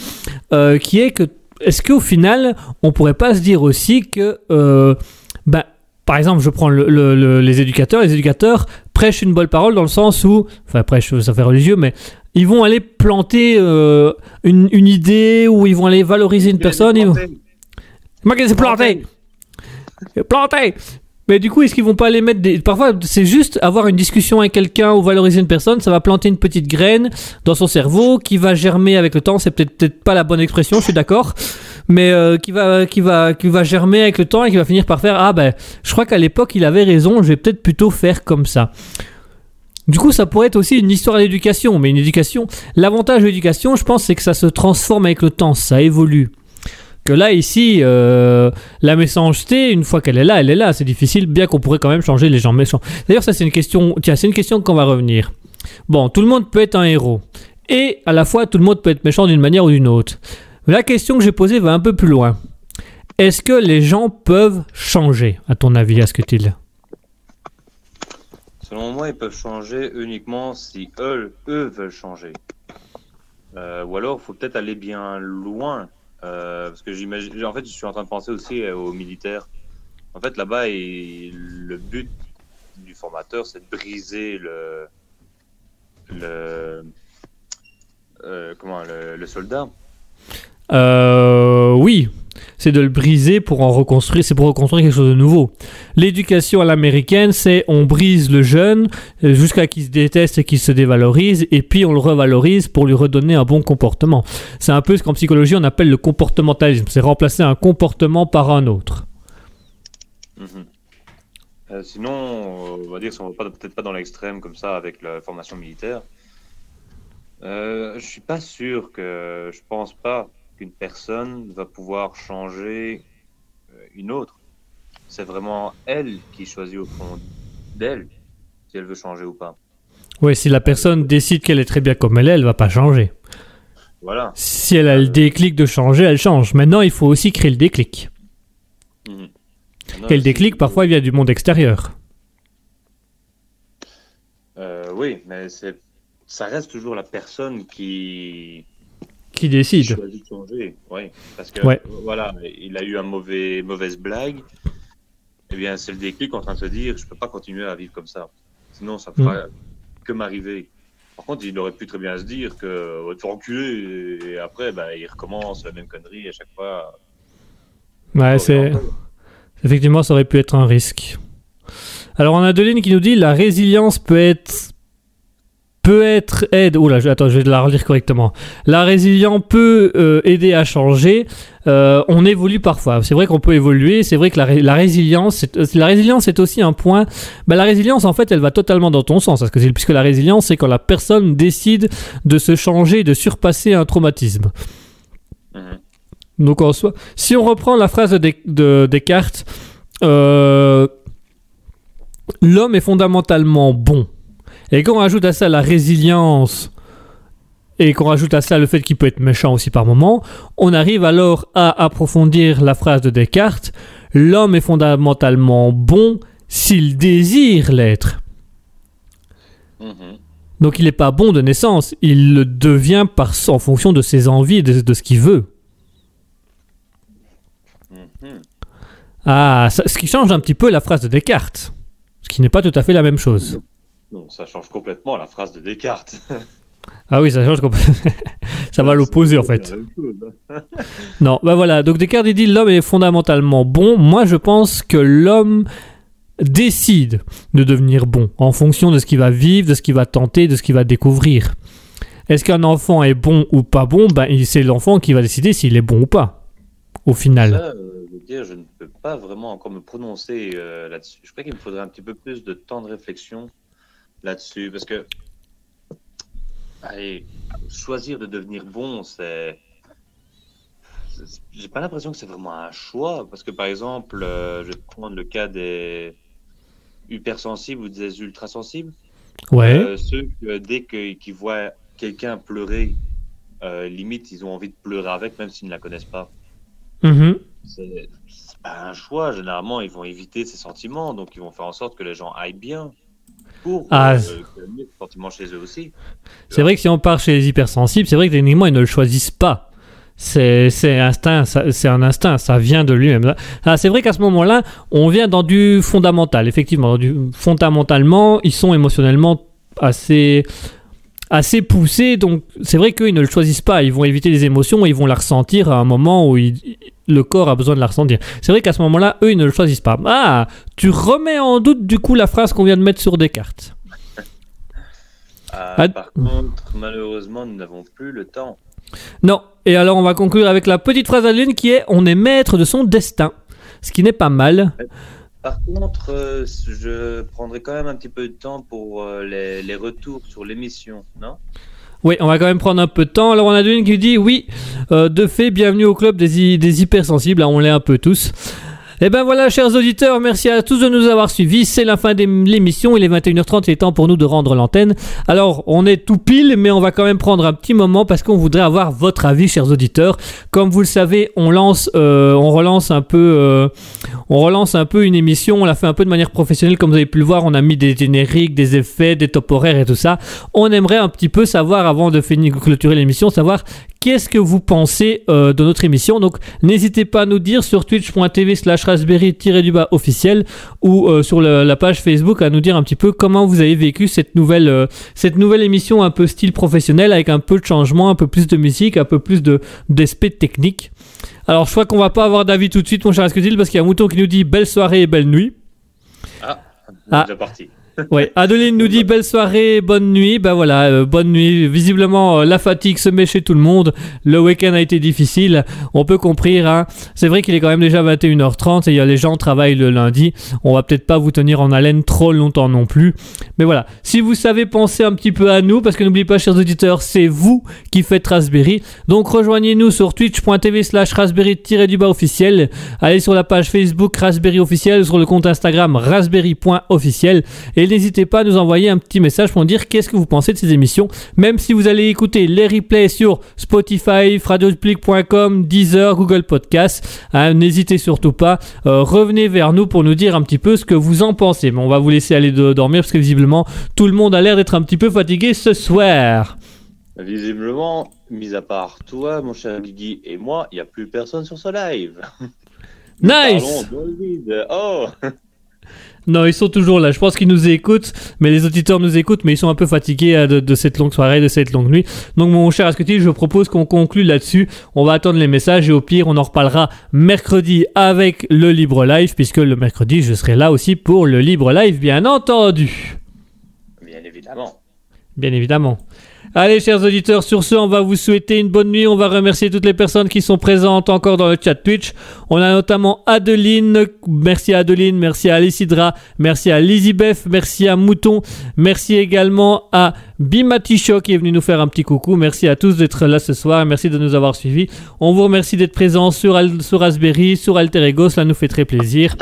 Speaker 1: euh, qui est que, est-ce qu'au final, on pourrait pas se dire aussi que, euh, ben, par exemple, je prends le- le- le- les éducateurs, les éducateurs prêchent une bonne parole dans le sens où, enfin, prêchent, ça fait religieux, mais ils vont aller planter euh, une, une idée ou ils vont aller valoriser une personne. Ils vont... Moi qui les ai plantés Planté mais du coup, est-ce qu'ils vont pas les mettre des... Parfois, c'est juste avoir une discussion avec quelqu'un ou valoriser une personne, ça va planter une petite graine dans son cerveau qui va germer avec le temps. C'est peut-être peut-être pas la bonne expression, je suis d'accord, mais euh, qui va qui va qui va germer avec le temps et qui va finir par faire ah ben je crois qu'à l'époque il avait raison, je vais peut-être plutôt faire comme ça. Du coup, ça pourrait être aussi une histoire d'éducation, mais une éducation. L'avantage de l'éducation, je pense, c'est que ça se transforme avec le temps, ça évolue. Que là, ici, euh, la méchanceté, une fois qu'elle est là, elle est là. C'est difficile, bien qu'on pourrait quand même changer les gens méchants. D'ailleurs, ça, c'est une question. Tiens, c'est une question qu'on va revenir. Bon, tout le monde peut être un héros. Et à la fois, tout le monde peut être méchant d'une manière ou d'une autre. La question que j'ai posée va un peu plus loin. Est-ce que les gens peuvent changer, à ton avis, à ce que tu
Speaker 2: Selon moi, ils peuvent changer uniquement si eux, eux veulent changer. Euh, ou alors, il faut peut-être aller bien loin. euh, parce que j'imagine. En fait, je suis en train de penser aussi euh, aux militaires. En fait, là-bas, le but du formateur, c'est de briser le. le comment le soldat.
Speaker 1: Euh, oui, c'est de le briser pour en reconstruire, c'est pour reconstruire quelque chose de nouveau. L'éducation à l'américaine, c'est on brise le jeune euh, jusqu'à qu'il se déteste et qu'il se dévalorise, et puis on le revalorise pour lui redonner un bon comportement. C'est un peu ce qu'en psychologie on appelle le comportementalisme, c'est remplacer un comportement par un autre.
Speaker 2: Mhm. Euh, sinon, on va dire, si on va pas- peut-être pas dans l'extrême comme ça avec la formation militaire, euh, je suis pas sûr que, je pense pas qu'une personne va pouvoir changer euh, une autre. C'est vraiment elle qui choisit au fond d'elle si elle veut changer ou pas.
Speaker 1: Oui, si la personne décide qu'elle est très bien comme elle est, elle va pas changer.
Speaker 2: Voilà.
Speaker 1: Si elle a le déclic de changer, elle change. Maintenant, il faut aussi créer le déclic.
Speaker 2: Mhm.
Speaker 1: Et le déclic, parfois, il vient du monde extérieur.
Speaker 2: Euh, oui, mais ça reste toujours la personne qui,
Speaker 1: Qui décide
Speaker 2: choisit de changer. Oui, parce que
Speaker 1: Ouais.
Speaker 2: voilà, il a eu un mauvais mauvaise blague. Eh bien, c'est le déclic en train de se dire, je peux pas continuer à vivre comme ça. Sinon, ça
Speaker 1: Mm.
Speaker 2: fera que m'arriver. Par contre, il aurait pu très bien se dire que va te faire enculer et après, bah, il recommence la même connerie à chaque fois.
Speaker 1: Ouais, c'est... Effectivement, ça aurait pu être un risque. Alors, on a Deline qui nous dit la résilience peut être peut être aide. Oula, attends, je vais la relire correctement. La résilience peut euh, aider à changer. Euh, on évolue parfois. C'est vrai qu'on peut évoluer. C'est vrai que la, ré- la résilience, c'est, euh, la résilience est aussi un point. Bah, la résilience, en fait, elle va totalement dans ton sens, parce que puisque la résilience, c'est quand la personne décide de se changer, de surpasser un traumatisme.
Speaker 2: Mhm.
Speaker 1: Donc en soi, si on reprend la phrase de, de Descartes, euh, l'homme est fondamentalement bon. Et qu'on rajoute à ça la résilience et qu'on rajoute à ça le fait qu'il peut être méchant aussi par moment, on arrive alors à approfondir la phrase de Descartes. L'homme est fondamentalement bon s'il désire l'être.
Speaker 2: Mhm.
Speaker 1: Donc il n'est pas bon de naissance, il le devient par, en fonction de ses envies et de- de ce qu'il veut.
Speaker 2: Mhm.
Speaker 1: Ah, ça- ce qui change un petit peu la phrase de Descartes. Ce qui n'est pas tout à fait la même chose.
Speaker 2: Non, ça change complètement la phrase de Descartes.
Speaker 1: Ah oui, ça change complètement. ça va à l'opposé en fait.
Speaker 2: Hein.
Speaker 1: Non, bah voilà. Donc Descartes il dit l'homme est fondamentalement bon. Moi je pense que l'homme décide de devenir bon en fonction de ce qu'il va vivre, de ce qu'il va tenter, de ce qu'il va découvrir. Est-ce qu'un enfant est bon ou pas bon? Ben c'est l'enfant qui va décider s'il est bon ou pas. Au final.
Speaker 2: Ça, euh, je veux dire, je ne peux pas vraiment encore me prononcer euh, là-dessus. Je crois qu'il me faudrait un petit peu plus de temps de réflexion là-dessus, parce que allez, choisir de devenir bon, c'est j'ai pas l'impression que c'est vraiment un choix, parce que par exemple, euh, je vais prendre le cas des hypersensibles ou des ultrasensibles.
Speaker 1: Ouais.
Speaker 2: Euh, ceux que dès que- qu'ils voient quelqu'un pleurer, euh, limite, ils ont envie de pleurer avec, même s'ils ne la connaissent pas.
Speaker 1: Mhm.
Speaker 2: C'est c'est pas un choix. Généralement, ils vont éviter ces sentiments, donc ils vont faire en sorte que les gens aillent bien pour
Speaker 1: Ah,
Speaker 2: euh, calmer ces sentiments chez eux aussi.
Speaker 1: C'est vrai que si on part chez les hypersensibles, c'est vrai que techniquement ils ne le choisissent pas. C'est instinct, c'est un instinct, ça vient de lui-même. Ah, c'est vrai qu'à ce moment-là, on vient dans du fondamental, effectivement. Du, fondamentalement, ils sont émotionnellement assez, assez poussés, donc c'est vrai qu'ils ne le choisissent pas. Ils vont éviter les émotions et ils vont la ressentir à un moment où ils- le corps a besoin de la ressentir. C'est vrai qu'à ce moment-là, eux, ils ne le choisissent pas. Ah, tu remets en doute du coup la phrase qu'on vient de mettre sur des cartes.
Speaker 2: Ah,
Speaker 1: Ah.
Speaker 2: Par contre, malheureusement, nous n'avons plus le temps.
Speaker 1: Non. Et alors, on va conclure avec la petite phrase à lune qui est On est maître de son destin. Ce qui n'est pas mal.
Speaker 2: Par contre, euh, je prendrai quand même un petit peu de temps pour euh, les, retours sur l'émission, non?
Speaker 1: Oui, on va quand même prendre un peu de temps. Alors, on a une qui dit Oui, euh, de fait, bienvenue au club des, hy- des hypersensibles. Ah, on l'est un peu tous. Et ben voilà, chers auditeurs, merci à tous de nous avoir suivis. C'est la fin de l'émission. Il est 21h30, il est temps pour nous de rendre l'antenne. Alors, on est tout pile, mais on va quand même prendre un petit moment parce qu'on voudrait avoir votre avis, chers auditeurs. Comme vous le savez, on euh, on relance un peu, euh, relance un peu une émission. On l'a fait un peu de manière professionnelle, comme vous avez pu le voir. On a mis des génériques, des effets, des top horaires et tout ça. On aimerait un petit peu savoir, avant de finir clôturer l'émission, savoir qu'est-ce que vous pensez euh, de notre émission? Donc, n'hésitez pas à nous dire sur twitch.tv slash raspberry-du-bas officiel ou euh, sur la page Facebook à nous dire un petit peu comment vous avez vécu cette nouvelle, euh, cette nouvelle émission un peu style professionnel avec un peu de changement, un peu plus de musique, un peu plus de d'aspect technique. Alors, je crois qu'on va pas avoir d'avis tout de suite, mon cher Asketil, parce qu'il y a un mouton qui nous dit belle soirée et belle nuit.
Speaker 2: On est
Speaker 1: Ah.
Speaker 2: parti.
Speaker 1: Ouais, Adeline nous dit belle soirée, bonne nuit. Ben voilà, euh, bonne nuit. Visiblement, euh, la fatigue se met chez tout le monde. Le week-end a été difficile. On peut comprendre. Hein. C'est vrai qu'il est quand même déjà 21h30 et y a les gens travaillent le lundi. On va peut-être pas vous tenir en haleine trop longtemps non plus. Mais voilà, si vous savez penser un petit peu à nous, parce que n'oubliez pas, chers auditeurs, c'est vous qui faites Raspberry. Donc rejoignez-nous sur twitch.tv slash raspberry-du-bas officiel. Allez sur la page Facebook Raspberry officiel, sur le compte Instagram raspberry.officiel. Et n'hésitez pas à nous envoyer un petit message pour nous dire qu'est-ce que vous pensez de ces émissions. Même si vous allez écouter les replays sur Spotify, radiopublic.com, Deezer, Google Podcast, hein, n'hésitez surtout pas. Euh, revenez vers nous pour nous dire un petit peu ce que vous en pensez. Mais on va vous laisser aller de- dormir parce que visiblement tout le monde a l'air d'être un petit peu fatigué ce soir.
Speaker 2: Visiblement, mis à part toi, mon cher Guigui, et moi, il n'y a plus personne sur ce live. Nous
Speaker 1: Nice
Speaker 2: parlons vide. Oh
Speaker 1: Non, ils sont toujours là. Je pense qu'ils nous écoutent, mais les auditeurs nous écoutent, mais ils sont un peu fatigués euh, de, de cette longue soirée, de cette longue nuit. Donc, mon cher Ascuti, je propose qu'on conclue là-dessus. On va attendre les messages et au pire, on en reparlera mercredi avec le libre live, puisque le mercredi, je serai là aussi pour le libre live, bien entendu.
Speaker 2: Bien évidemment.
Speaker 1: Bien évidemment. Allez, chers auditeurs, sur ce, on va vous souhaiter une bonne nuit. On va remercier toutes les personnes qui sont présentes encore dans le chat Twitch. On a notamment Adeline. Merci à Adeline. Merci à Alessidra. Merci à Lizibeth. Merci à Mouton. Merci également à Bimaticho qui est venu nous faire un petit coucou. Merci à tous d'être là ce soir. Merci de nous avoir suivis. On vous remercie d'être présents sur, sur Raspberry, sur Alter Ego. Cela nous fait très plaisir.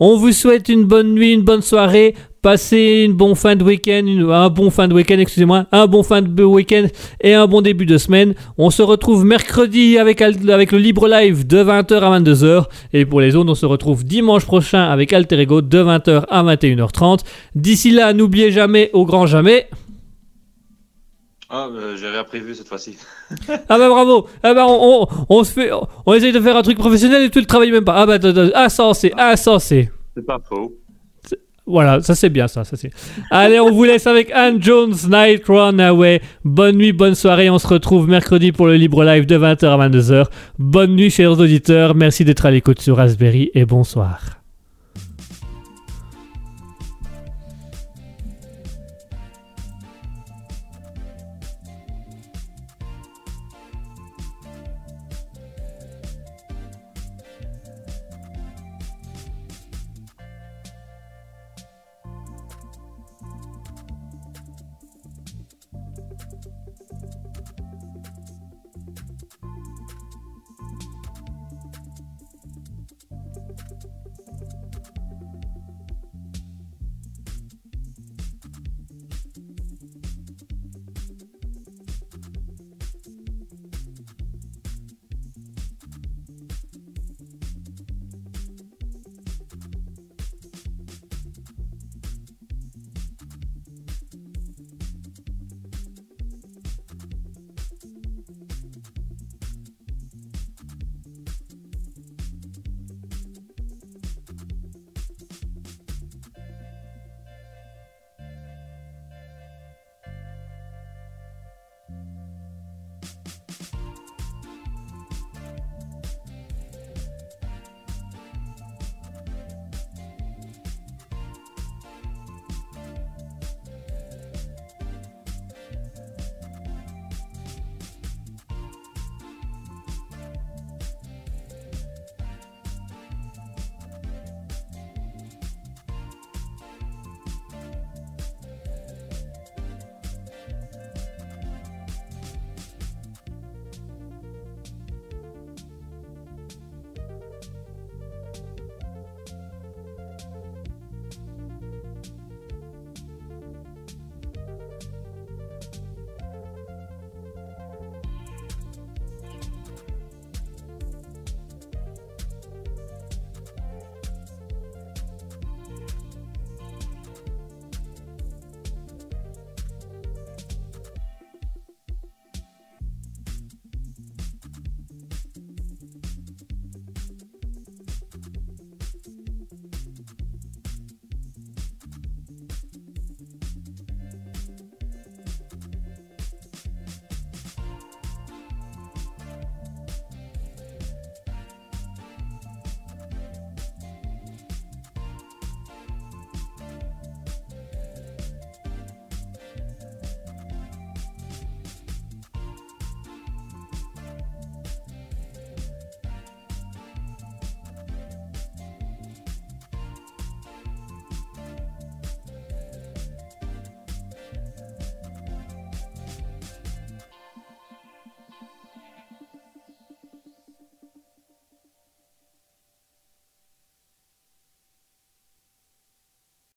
Speaker 1: On vous souhaite une bonne nuit, une bonne soirée. Passez une bonne fin de week-end, un bon fin de week-end, excusez-moi, un bon fin de week-end et un bon début de semaine. On se retrouve mercredi avec, le libre live de 20h à 22h. Et pour les autres, on se retrouve dimanche prochain avec Alter Ego de 20h à 21h30. D'ici là, n'oubliez jamais, au grand jamais.
Speaker 2: Ah, euh, j'ai rien prévu cette fois-ci.
Speaker 1: Ah bah bravo Ah bah on, on, on se fait, on essaye de faire un truc professionnel et tu le travailles même pas. Ah bah t- t- insensé, insensé.
Speaker 2: C'est pas faux.
Speaker 1: Voilà, ça c'est bien ça, ça c'est. Allez, on vous laisse avec Anne Jones, Night Runaway. Bonne nuit, bonne soirée. On se retrouve mercredi pour le libre live de 20h à 22h. Bonne nuit, chers auditeurs. Merci d'être à l'écoute sur Raspberry et bonsoir.